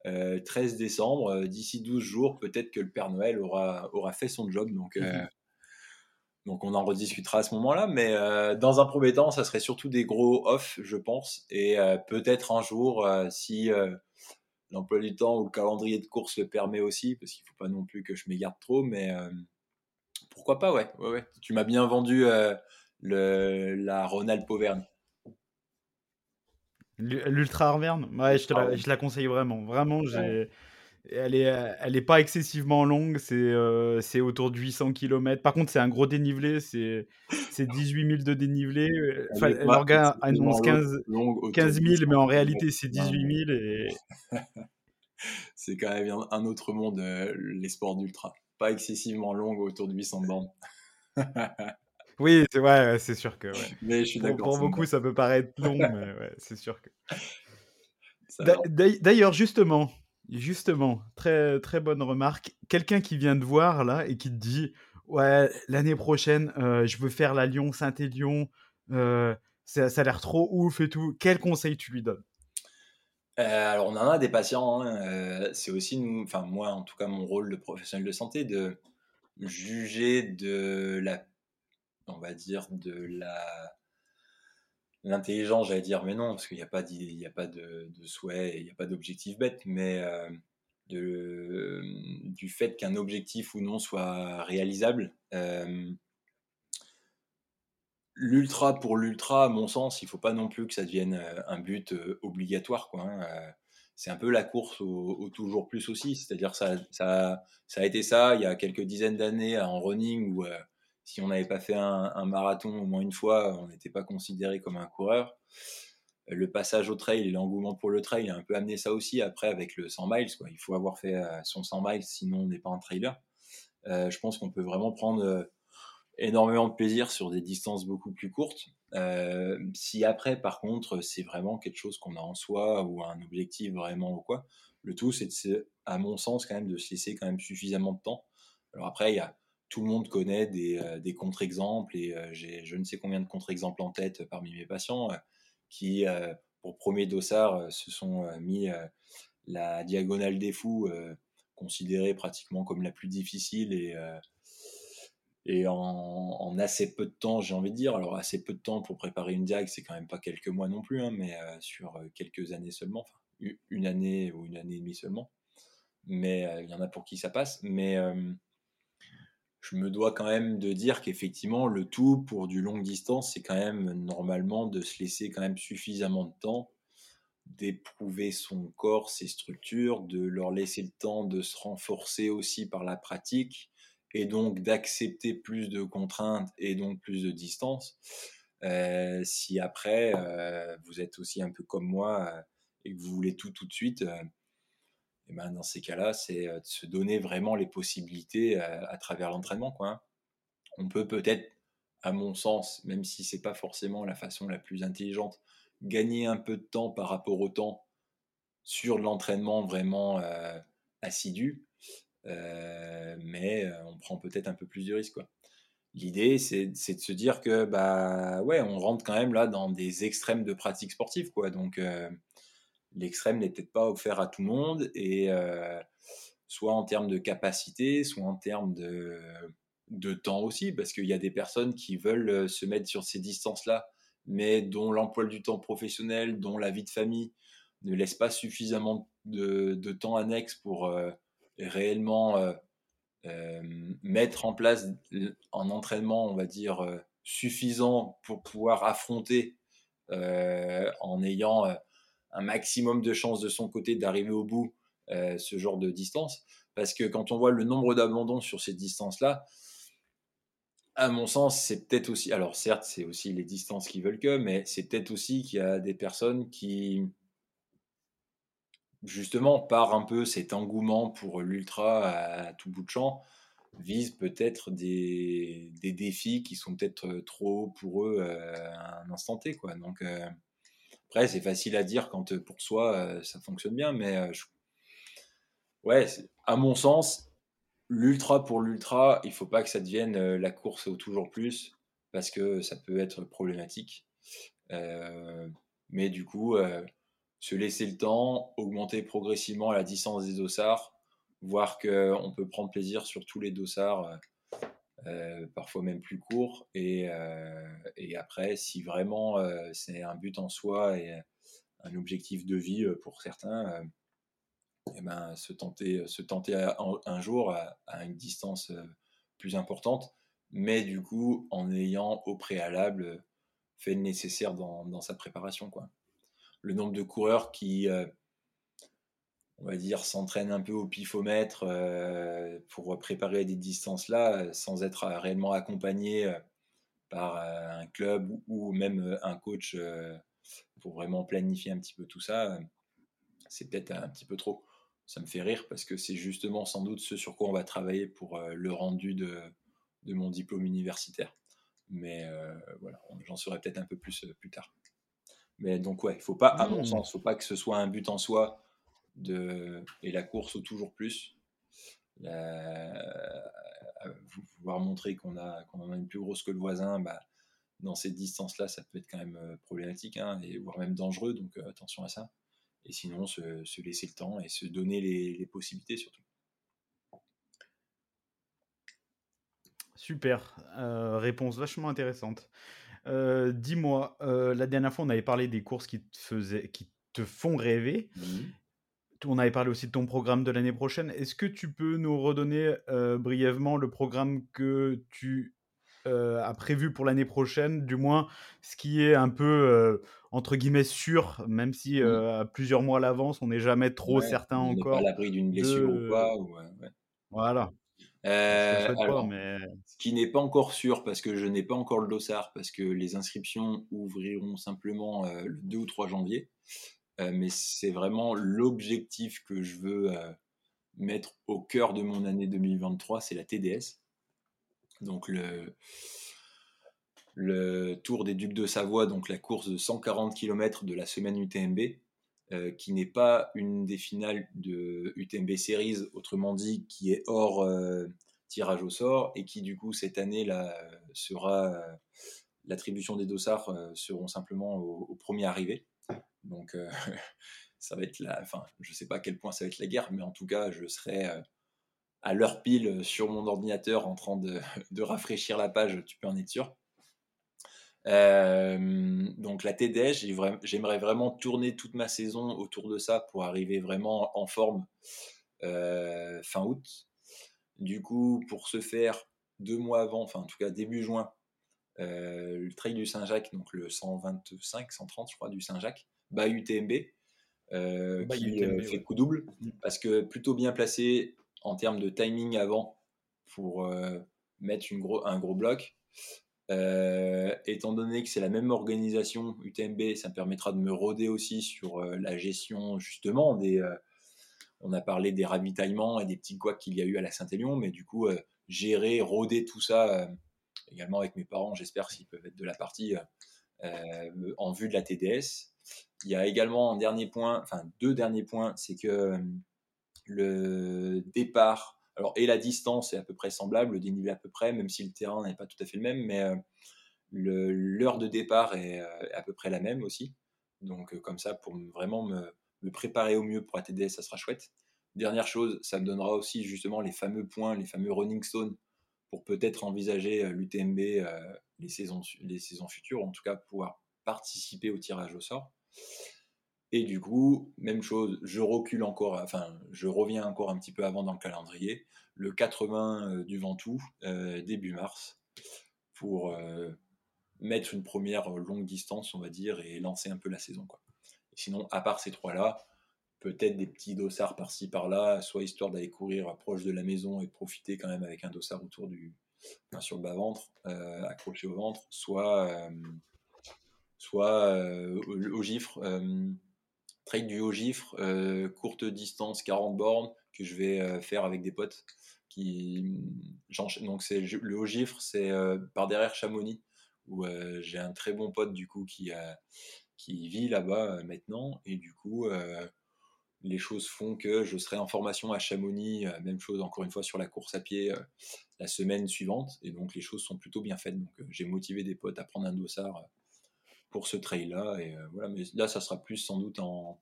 13 euh, décembre, euh, d'ici 12 jours, peut-être que le Père Noël aura, aura fait son job. Donc, euh, mhm. donc on en rediscutera à ce moment-là. Mais dans un premier temps, ça serait surtout des gros off, je pense. Et peut-être un jour, si l'emploi du temps ou le calendrier de course le permet aussi, parce qu'il ne faut pas non plus que je m'égare trop, mais pourquoi pas, ouais. ouais, ouais. Tu m'as bien vendu le, la Ronald Pauvergne. L'Ultra Arverne? Ouais, je, te la, je la conseille vraiment. Vraiment, j'ai. Elle est, elle est pas excessivement longue, c'est euh, c'est autour de 800 km. Par contre, c'est un gros dénivelé, c'est 18 000 de dénivelé. L'organe annonce 15, 15 000, mais en réalité, c'est 18 000. Et... c'est quand même un autre monde, euh, les sports d'ultra. Pas excessivement longue, autour de 800 bornes. Oui, c'est ouais, c'est sûr que. Mais je suis d'accord. Pour, beaucoup, ça peut paraître long, mais ouais, c'est sûr que. D'ailleurs, justement, justement, très très bonne remarque. Quelqu'un qui vient de voir là et qui te dit, ouais, l'année prochaine, euh, je veux faire la Lyon-Saint-Élion. Euh, ça, ça, a l'air trop ouf et tout. Quel conseil tu lui donnes? Euh, alors on en a des patients, hein, c'est aussi, nous, enfin moi en tout cas mon rôle de professionnel de santé, de juger de la on va dire, de la l'intelligence, j'allais dire, mais non, parce qu'il n'y a pas, il a pas de, souhait, il n'y a pas d'objectif bête, mais euh, de, du fait qu'un objectif ou non soit réalisable. Euh, l'ultra pour l'ultra, à mon sens, il faut pas non plus que ça devienne euh, un but obligatoire. Quoi, hein, c'est un peu la course au, toujours plus aussi, c'est-à-dire ça, ça, a été ça il y a quelques dizaines d'années en running où si on n'avait pas fait un, marathon au moins une fois, on n'était pas considéré comme un coureur. Le passage au trail et l'engouement pour le trail a un peu amené ça aussi après avec le 100 miles. Quoi. Il faut avoir fait euh, son 100 miles, sinon on n'est pas un trailer. Euh, je pense qu'on peut vraiment prendre euh, énormément de plaisir sur des distances beaucoup plus courtes. si après, par contre, c'est vraiment quelque chose qu'on a en soi ou un objectif vraiment ou quoi, le tout, c'est, à mon sens, quand même, de se laisser quand même suffisamment de temps. Alors après, il y a tout le monde connaît des, euh, des contre-exemples et euh, j'ai je ne sais combien de contre-exemples en tête parmi mes patients euh, qui, pour premier dossard, se sont mis la diagonale des fous, considérée pratiquement comme la plus difficile et, et en, assez peu de temps, j'ai envie de dire. Alors, assez peu de temps pour préparer une diag, c'est quand même pas quelques mois non plus, hein, mais euh, sur euh, quelques années seulement, enfin, une année ou une année et demie seulement. Mais euh, il y en a pour qui ça passe. Mais je me dois quand même de dire qu'effectivement, le tout pour du longue distance, c'est quand même normalement de se laisser quand même suffisamment de temps d'éprouver son corps, ses structures, de leur laisser le temps de se renforcer aussi par la pratique et donc d'accepter plus de contraintes et donc plus de distance. Euh, si après, euh, vous êtes aussi un peu comme moi euh, et que vous voulez tout tout de suite, et ben dans ces cas-là, c'est de se donner vraiment les possibilités à travers l'entraînement. Hein. On peut peut-être, à mon sens, même si c'est pas forcément la façon la plus intelligente, gagner un peu de temps par rapport au temps sur l'entraînement vraiment assidu mais euh, on prend peut-être un peu plus de risques. L'idée, c'est de se dire que, bah, ouais, on rentre quand même là dans des extrêmes de pratique sportive, quoi. Donc, euh, l'extrême n'est peut-être pas offert à tout le monde, et soit en termes de capacité, soit en termes de, temps aussi, parce qu'il y a des personnes qui veulent se mettre sur ces distances-là, mais dont l'emploi du temps professionnel, dont la vie de famille ne laisse pas suffisamment de, temps annexe pour euh, euh, mettre en place un entraînement, on va dire, euh, suffisant pour pouvoir affronter en ayant un maximum de chances de son côté d'arriver au bout ce genre de distance. Parce que quand on voit le nombre d'abandons sur ces distances-là, à mon sens, c'est peut-être aussi, alors certes, c'est aussi les distances qui veulent que, mais c'est peut-être aussi qu'il y a des personnes qui, justement, par un peu cet engouement pour l'ultra à, tout bout de champ, vise peut-être des, défis qui sont peut-être euh, trop pour eux euh, à un instant T. Quoi. Donc, euh, après, c'est facile à dire quand pour soi ça fonctionne bien, mais ouais, à mon sens, l'ultra pour l'ultra, il faut pas que ça devienne la course au toujours plus parce que ça peut être problématique. mais du coup, se laisser le temps, augmenter progressivement la distance des dossards, voir qu'on peut prendre plaisir sur tous les dossards, euh, euh, parfois même plus courts. Et, euh, après, si vraiment c'est un but en soi et un objectif de vie pour certains, eh ben, se tenter, se tenter un jour à, une distance plus importante, mais du coup en ayant au préalable fait le nécessaire dans, dans sa préparation. quoi le nombre de coureurs qui, euh, on va dire, s'entraînent un peu au pifomètre euh, pour préparer des distances là, euh, sans être réellement accompagné par un club ou, même un coach pour vraiment planifier un petit peu tout ça, c'est peut-être un petit peu trop. Ça me fait rire parce que c'est justement sans doute ce sur quoi on va travailler pour le rendu de, mon diplôme universitaire. Mais voilà, j'en saurai peut-être un peu plus plus tard. Mais donc, ouais, il faut pas, à mon mmh. sens, faut pas que ce soit un but en soi de, et la course au toujours plus. vouloir montrer qu'on a, qu'on en a une plus grosse que le voisin, bah, dans ces distances-là, ça peut être quand même euh, problématique, hein, et voire même dangereux, donc euh, attention à ça. Et sinon, se, laisser le temps et se donner les, possibilités surtout. Super, euh, réponse vachement intéressante. Euh, dis-moi, euh, la dernière fois, on avait parlé des courses qui te, faisaient, qui te font rêver. Mmh. On avait parlé aussi de ton programme de l'année prochaine. Est-ce que tu peux nous redonner euh, brièvement le programme que tu as prévu pour l'année prochaine, du moins ce qui est un peu entre guillemets sûr, même si mmh. à plusieurs mois à l'avance, on n'est jamais trop certain encore. Pas à l'abri d'une blessure ou pas. Voilà. Euh, ce qui n'est pas encore sûr parce que je n'ai pas encore le dossard parce que les inscriptions ouvriront simplement euh, le 2 ou 3 janvier. Euh, mais c'est vraiment l'objectif que je veux mettre au cœur de mon année 2023, c'est la TDS. Donc le, le Tour des Ducs de Savoie, donc la course de 140 km de la semaine UTMB. Euh, qui n'est pas une des finales de UTMB Series, autrement dit, qui est hors euh, tirage au sort, et qui du coup cette année sera euh, l'attribution des dossards seront simplement au, premier arrivé. Donc ça va être la, enfin je sais pas à quel point ça va être la guerre, mais en tout cas je serai à l'heure pile sur mon ordinateur en train de, rafraîchir la page, tu peux en être sûr. Donc la TDS, j'aimerais vraiment tourner toute ma saison autour de ça pour arriver vraiment en forme fin août. Du coup, pour ce faire, deux mois avant, enfin en tout cas début juin, le trail du Saint-Jacques, donc le 125, 130 je crois du Saint-Jacques, bas UTMB, qui fait coup double, mmh. parce que plutôt bien placé en termes de timing avant pour mettre une gros, un gros bloc. Étant donné que c'est la même organisation UTMB, ça me permettra de me roder aussi sur la gestion justement des, on a parlé des ravitaillements et des petits couacs qu'il y a eu à la Saint-Élion, mais du coup, euh, gérer, rôder tout ça, euh, également avec mes parents, j'espère s'ils peuvent être de la partie euh, en vue de la TDS. Il y a également un dernier point, enfin deux derniers points, c'est que le départ, alors et la distance est à peu près semblable, le dénivelé à peu près, même si le terrain n'est pas tout à fait le même, mais l'heure de départ est à peu près la même aussi. Donc comme ça, pour vraiment me, préparer au mieux pour la TDS, ça sera chouette. Dernière chose, ça me donnera aussi justement les fameux points, les fameux running stones pour peut-être envisager euh, l'UTMB euh, les, saisons, les saisons futures, en tout cas pouvoir participer au tirage au sort. Et du coup, même chose, je recule encore, enfin, je reviens encore un petit peu avant dans le calendrier, le 80 euh, du Ventoux, début mars, pour mettre une première longue distance, on va dire, et lancer un peu la saison. Sinon, à part ces trois-là, peut-être des petits dossards par-ci par-là, soit histoire d'aller courir proche de la maison et de profiter quand même avec un dossard autour du, sur le bas-ventre, euh, accroché au ventre, soit, euh, soit euh, au, gifre, trade du haut gifre, courte distance, 40 bornes, que je vais faire avec des potes. Qui, donc c'est le haut gifre, c'est par derrière Chamonix, où j'ai un très bon pote du coup qui vit là-bas euh, maintenant. Et du coup, euh, les choses font que je serai en formation à Chamonix, euh, même chose encore une fois sur la course à pied la semaine suivante. Et donc les choses sont plutôt bien faites. Donc j'ai motivé des potes à prendre un dossard pour ce trail-là. Et voilà, mais là, ça sera plus sans doute en,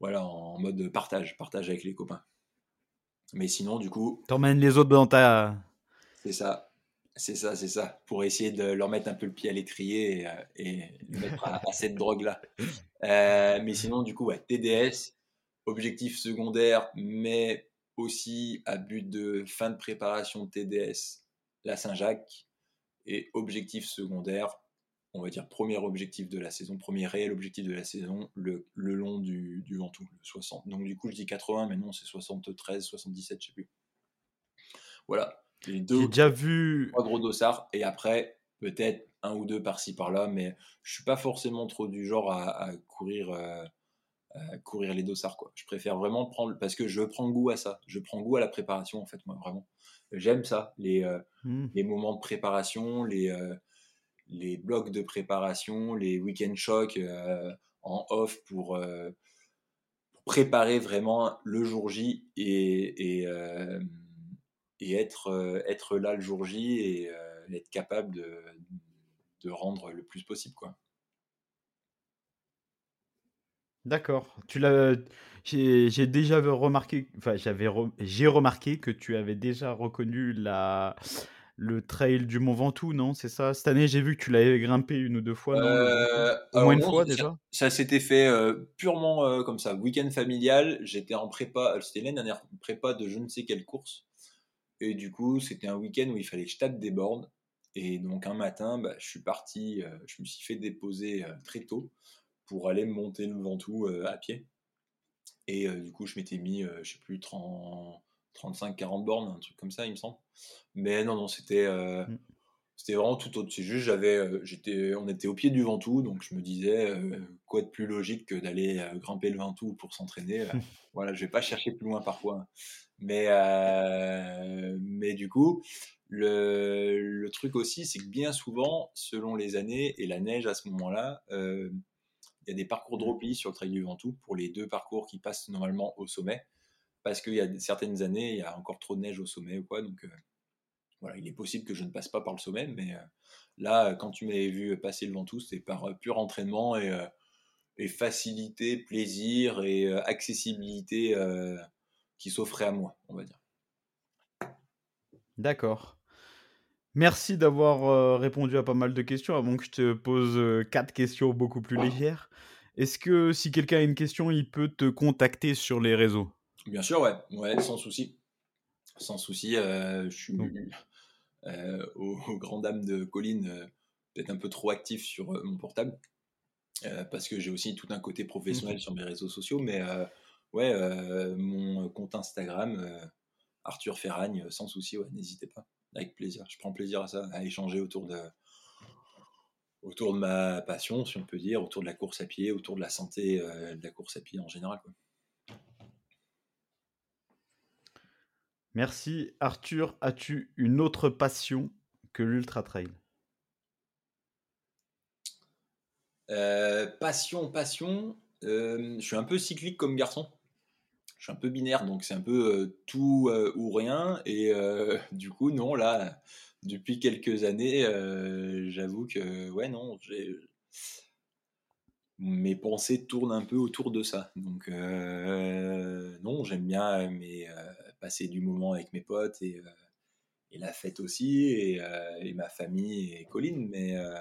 voilà, en mode partage, partage avec les copains. Mais sinon, du coup. T'emmènes les autres dans ta. C'est ça. C'est ça, c'est ça. Pour essayer de leur mettre un peu le pied à l'étrier et, euh, mettre à, cette drogue-là. Euh, mais sinon, du coup, ouais, TDS, objectif secondaire, mais aussi à but de fin de préparation de TDS, la Saint-Jacques. Et objectif secondaire, on va dire premier objectif de la saison, premier réel objectif de la saison, le, long du, du Ventoux, le 60. Donc du coup, je dis 80, mais non, c'est 73, 77, je sais plus. Voilà, j'ai déjà vu. Trois gros dossards. Et après, peut-être un ou deux par-ci par-là. Mais je suis pas forcément trop du genre à, courir. Euh, courir les dossards quoi. Je préfère vraiment prendre parce que je prends goût à ça. Je prends goût à la préparation en fait moi vraiment. J'aime ça les, euh, mmh. les moments de préparation, les euh, les blocs de préparation, les week-end shocks en off pour, préparer vraiment le jour J et, être, euh, être là le jour J et euh, être capable de, de, rendre le plus possible. quoi. D'accord. Tu l'as. J'ai déjà remarqué, enfin j'avais, j'ai remarqué que tu avais déjà reconnu la, le trail du Mont Ventoux, non C'est ça? Cette année, j'ai vu que tu l'avais grimpé une ou deux fois, non? Euh, Au moins une fois déjà? Ça, s'était fait purement comme ça, week-end familial. J'étais en prépa, c'était l'année dernière, prépa de je ne sais quelle course. Et du coup, c'était un week-end où il fallait que je tape des bornes. Et donc un matin, bah, je suis parti, euh, je me suis fait déposer euh, très tôt pour aller me monter le Ventoux euh, à pied. Et du coup, je m'étais mis, je sais plus, 35-40 bornes, un truc comme ça, il me semble. Mais non, non, c'était mmh. c'était vraiment tout autre. C'est juste, j'avais, j'étais, on était au pied du Ventoux, donc je me disais, quoi de plus logique que d'aller grimper le Ventoux pour s'entraîner. voilà, je vais pas chercher plus loin parfois. Mais, euh, mais du coup, le, le truc aussi, c'est que bien souvent, selon les années et la neige à ce moment-là, euh, il y a des parcours de repli sur le trail du Ventoux pour les deux parcours qui passent normalement au sommet. Parce qu'il y a certaines années, il y a encore trop de neige au sommet ou quoi. Donc euh, voilà, il est possible que je ne passe pas par le sommet. Mais là, quand tu m'avais vu passer le Ventoux, c'était par pur entraînement et, et, facilité, plaisir et accessibilité qui s'offrait à moi, on va dire. D'accord. Merci d'avoir euh, répondu à pas mal de questions avant que je te pose euh, quatre questions beaucoup plus légères. Est-ce que si quelqu'un a une question, il peut te contacter sur les réseaux? Bien sûr, ouais, ouais, sans souci. Sans souci, euh, je suis Donc- euh, aux, aux grandes dames de Colline, euh, peut-être un peu trop actif sur euh, mon portable, parce que j'ai aussi tout un côté professionnel sur mes réseaux sociaux, mais ouais, mon compte Instagram, Arthur Ferragne, sans souci, ouais, n'hésitez pas, avec plaisir. Je prends plaisir à ça, à échanger autour de, autour de ma passion, si on peut dire, autour de la course à pied, autour de la santé de la course à pied en général. Quoi. Merci. Arthur, as-tu une autre passion que l'ultra trail? Euh, passion, passion. euh, je suis un peu cyclique comme garçon. Je suis un peu binaire, donc c'est un peu euh, tout ou rien. Et du coup, non, là, depuis quelques années, j'avoue que, ouais, non, j'ai- mes pensées tournent un peu autour de ça. Donc, non, j'aime bien euh, passer du moment avec mes potes et, euh, et la fête aussi, et, euh, et ma famille et Colline. Mais euh,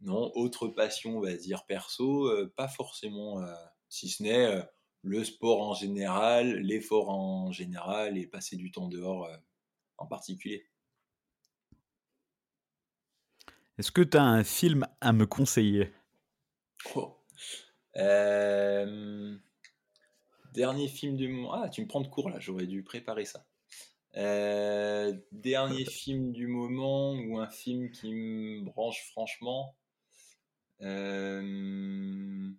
non, autre passion, on va dire perso, pas forcément, si ce n'est le sport en général, l'effort en général et passer du temps dehors en particulier. Est-ce que tu as un film à me conseiller? Oh. Euh, Dernier film du moment. Ah, tu me prends de court là, j'aurais dû préparer ça. Euh, Dernier film du moment ou un film qui me branche franchement. Euh,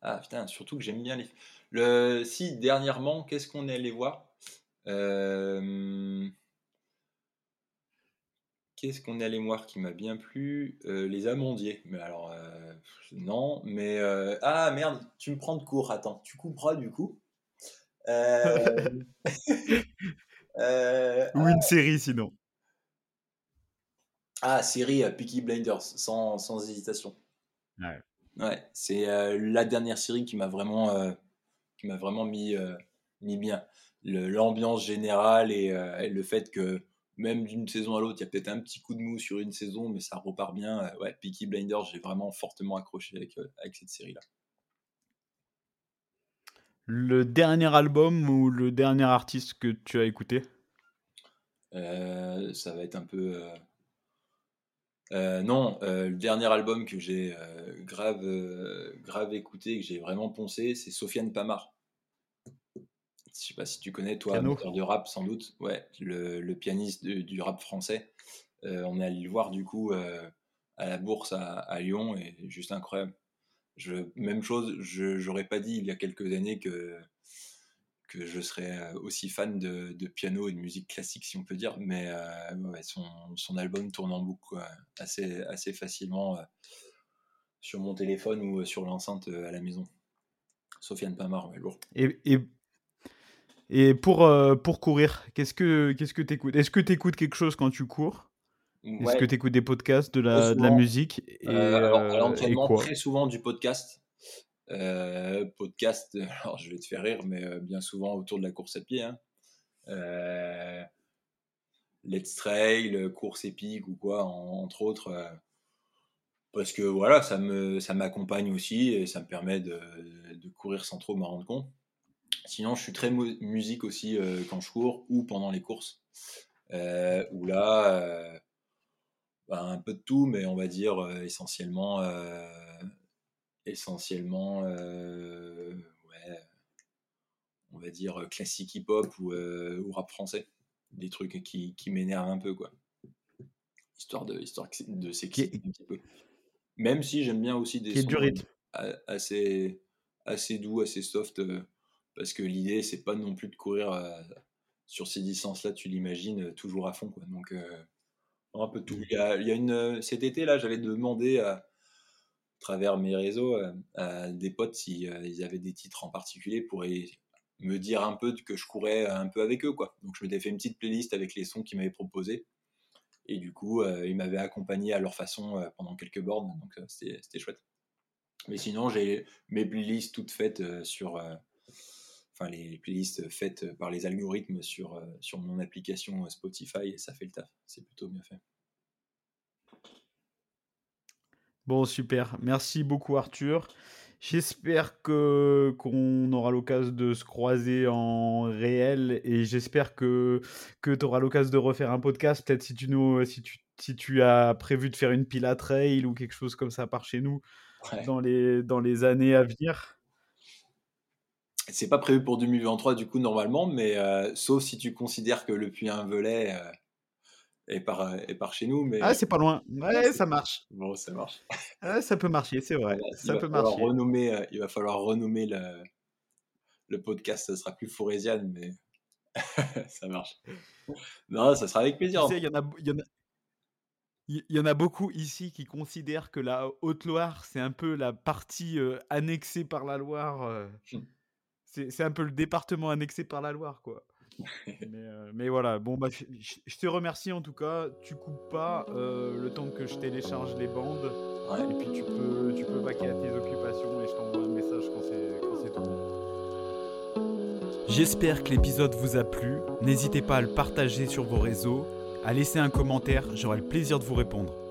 Ah putain, surtout que j'aime bien les. Le... Si, dernièrement, qu'est-ce qu'on est allé voir? Euh, Qu'est-ce qu'on est allé voir qui m'a bien plu? Euh, Les Amandiers. Mais alors, euh, non, mais. euh, Ah merde, tu me prends de court, attends, tu couperas du coup. Euh, euh, Ou une série sinon Ah, série euh, Peaky Blinders, sans, sans hésitation. Ouais. Ouais, c'est euh, la dernière série qui m'a vraiment, euh, qui m'a vraiment mis, euh, mis bien. Le- L'ambiance générale et, euh, et le fait que même d'une saison à l'autre, il y a peut-être un petit coup de mou sur une saison, mais ça repart bien. Euh, ouais, Peaky Blinders, j'ai vraiment fortement accroché avec, euh, avec cette série-là. Le dernier album ou le dernier artiste que tu as écouté? Euh, ça va être un peu. euh, euh, non, le dernier album que j'ai grave, grave écouté, que j'ai vraiment poncé, c'est Sofiane Pamar. Je sais pas si tu connais, toi, de rap, sans doute. Ouais, le, le pianiste de- du rap français. Euh, on est allé le voir, du coup, euh, à la bourse à, à Lyon, et juste incroyable. Je, même chose, je j'aurais pas dit il y a quelques années que, que je serais euh, aussi fan de, de piano et de musique classique, si on peut dire, mais euh, ouais, son, son album tourne en boucle quoi, assez, assez facilement sur mon téléphone ou sur l'enceinte à la maison. Sofiane Pamar, ouais, lourd. Et, et, et pour, euh, pour courir, qu'est-ce que qu'est-ce que tu écoutes Est-ce que tu écoutes quelque chose quand tu cours? Est-ce que tu écoutes des podcasts, de la, de la souvent. musique? Et, euh, alors, euh, et quoi? très souvent du podcast. Euh, podcast, alors je vais te faire rire, mais bien souvent autour de la course à pied. Hein. Let's Trail, course épique ou quoi, en- entre autres. parce que voilà, ça me ça m'accompagne aussi et ça me permet de, de courir sans trop m'en rendre compte. Sinon, je suis très mu- musique aussi euh, quand je cours ou pendant les courses. Euh, où là, euh, bah, un peu de tout, mais on va dire euh, essentiellement, essentiellement, ouais, on va dire classique hip-hop ou, ou rap français. Des trucs qui, qui m'énervent un peu, quoi. Histoire de, histoire de s'exciter un petit peu. Même si j'aime bien aussi des Qui est du rythme. assez, assez doux, assez soft, parce que l'idée, c'est pas non plus de courir euh, sur ces distances-là, tu l'imagines, euh, toujours à fond. Donc, euh, un peu tout. Il y a, une, cet été, là, j'avais demandé à, travers mes réseaux à des potes si euh, ils avaient des titres en particulier pour me dire un peu que je courais un peu avec eux. Donc, je m'étais fait une petite playlist avec les sons qu'ils m'avaient proposés. Et du coup, ils m'avaient accompagné à leur façon pendant quelques bornes. Donc, c'était chouette. Mais sinon, j'ai mes playlists toutes faites sur. Euh, enfin les, playlists faites par les algorithmes sur, sur mon application Spotify et ça fait le taf. C'est plutôt bien fait. Bon, super. Merci beaucoup, Arthur. J'espère que qu'on aura l'occasion de se croiser en réel et j'espère que, que tu auras l'occasion de refaire un podcast. Peut-être si tu nous si tu, si tu as prévu de faire une pile à trail ou quelque chose comme ça par chez nous dans, les, dans les années à venir. C'est pas prévu pour 2023 du coup normalement, mais euh, sauf si tu considères que le puy un velay euh, et par, et par chez nous. Mais... Ah, c'est pas loin. Ouais, ça marche. Bon, ça marche. Ah, ça peut marcher, c'est vrai. ça il, peut va marcher. Renommer, euh, il va falloir renommer le, le podcast. Ça sera plus Forésiane, mais ça marche. Non, ça sera avec plaisir. Tu sais, il y en a. Y en a... Il y en a beaucoup ici qui considèrent que la Haute-Loire, c'est un peu la partie euh, annexée par la Loire. Euh. C'est un peu le département annexé par la Loire, quoi. Euh, mais, voilà, bon, bah, je te remercie en tout cas. Tu coupes pas euh, le temps que je télécharge les bandes. Et puis tu peux, tu peux vaquer à tes occupations et je t'envoie un message quand c'est tout J'espère que l'épisode vous a plu. N'hésitez pas à le partager sur vos réseaux, à laisser un commentaire, j'aurai le plaisir de vous répondre.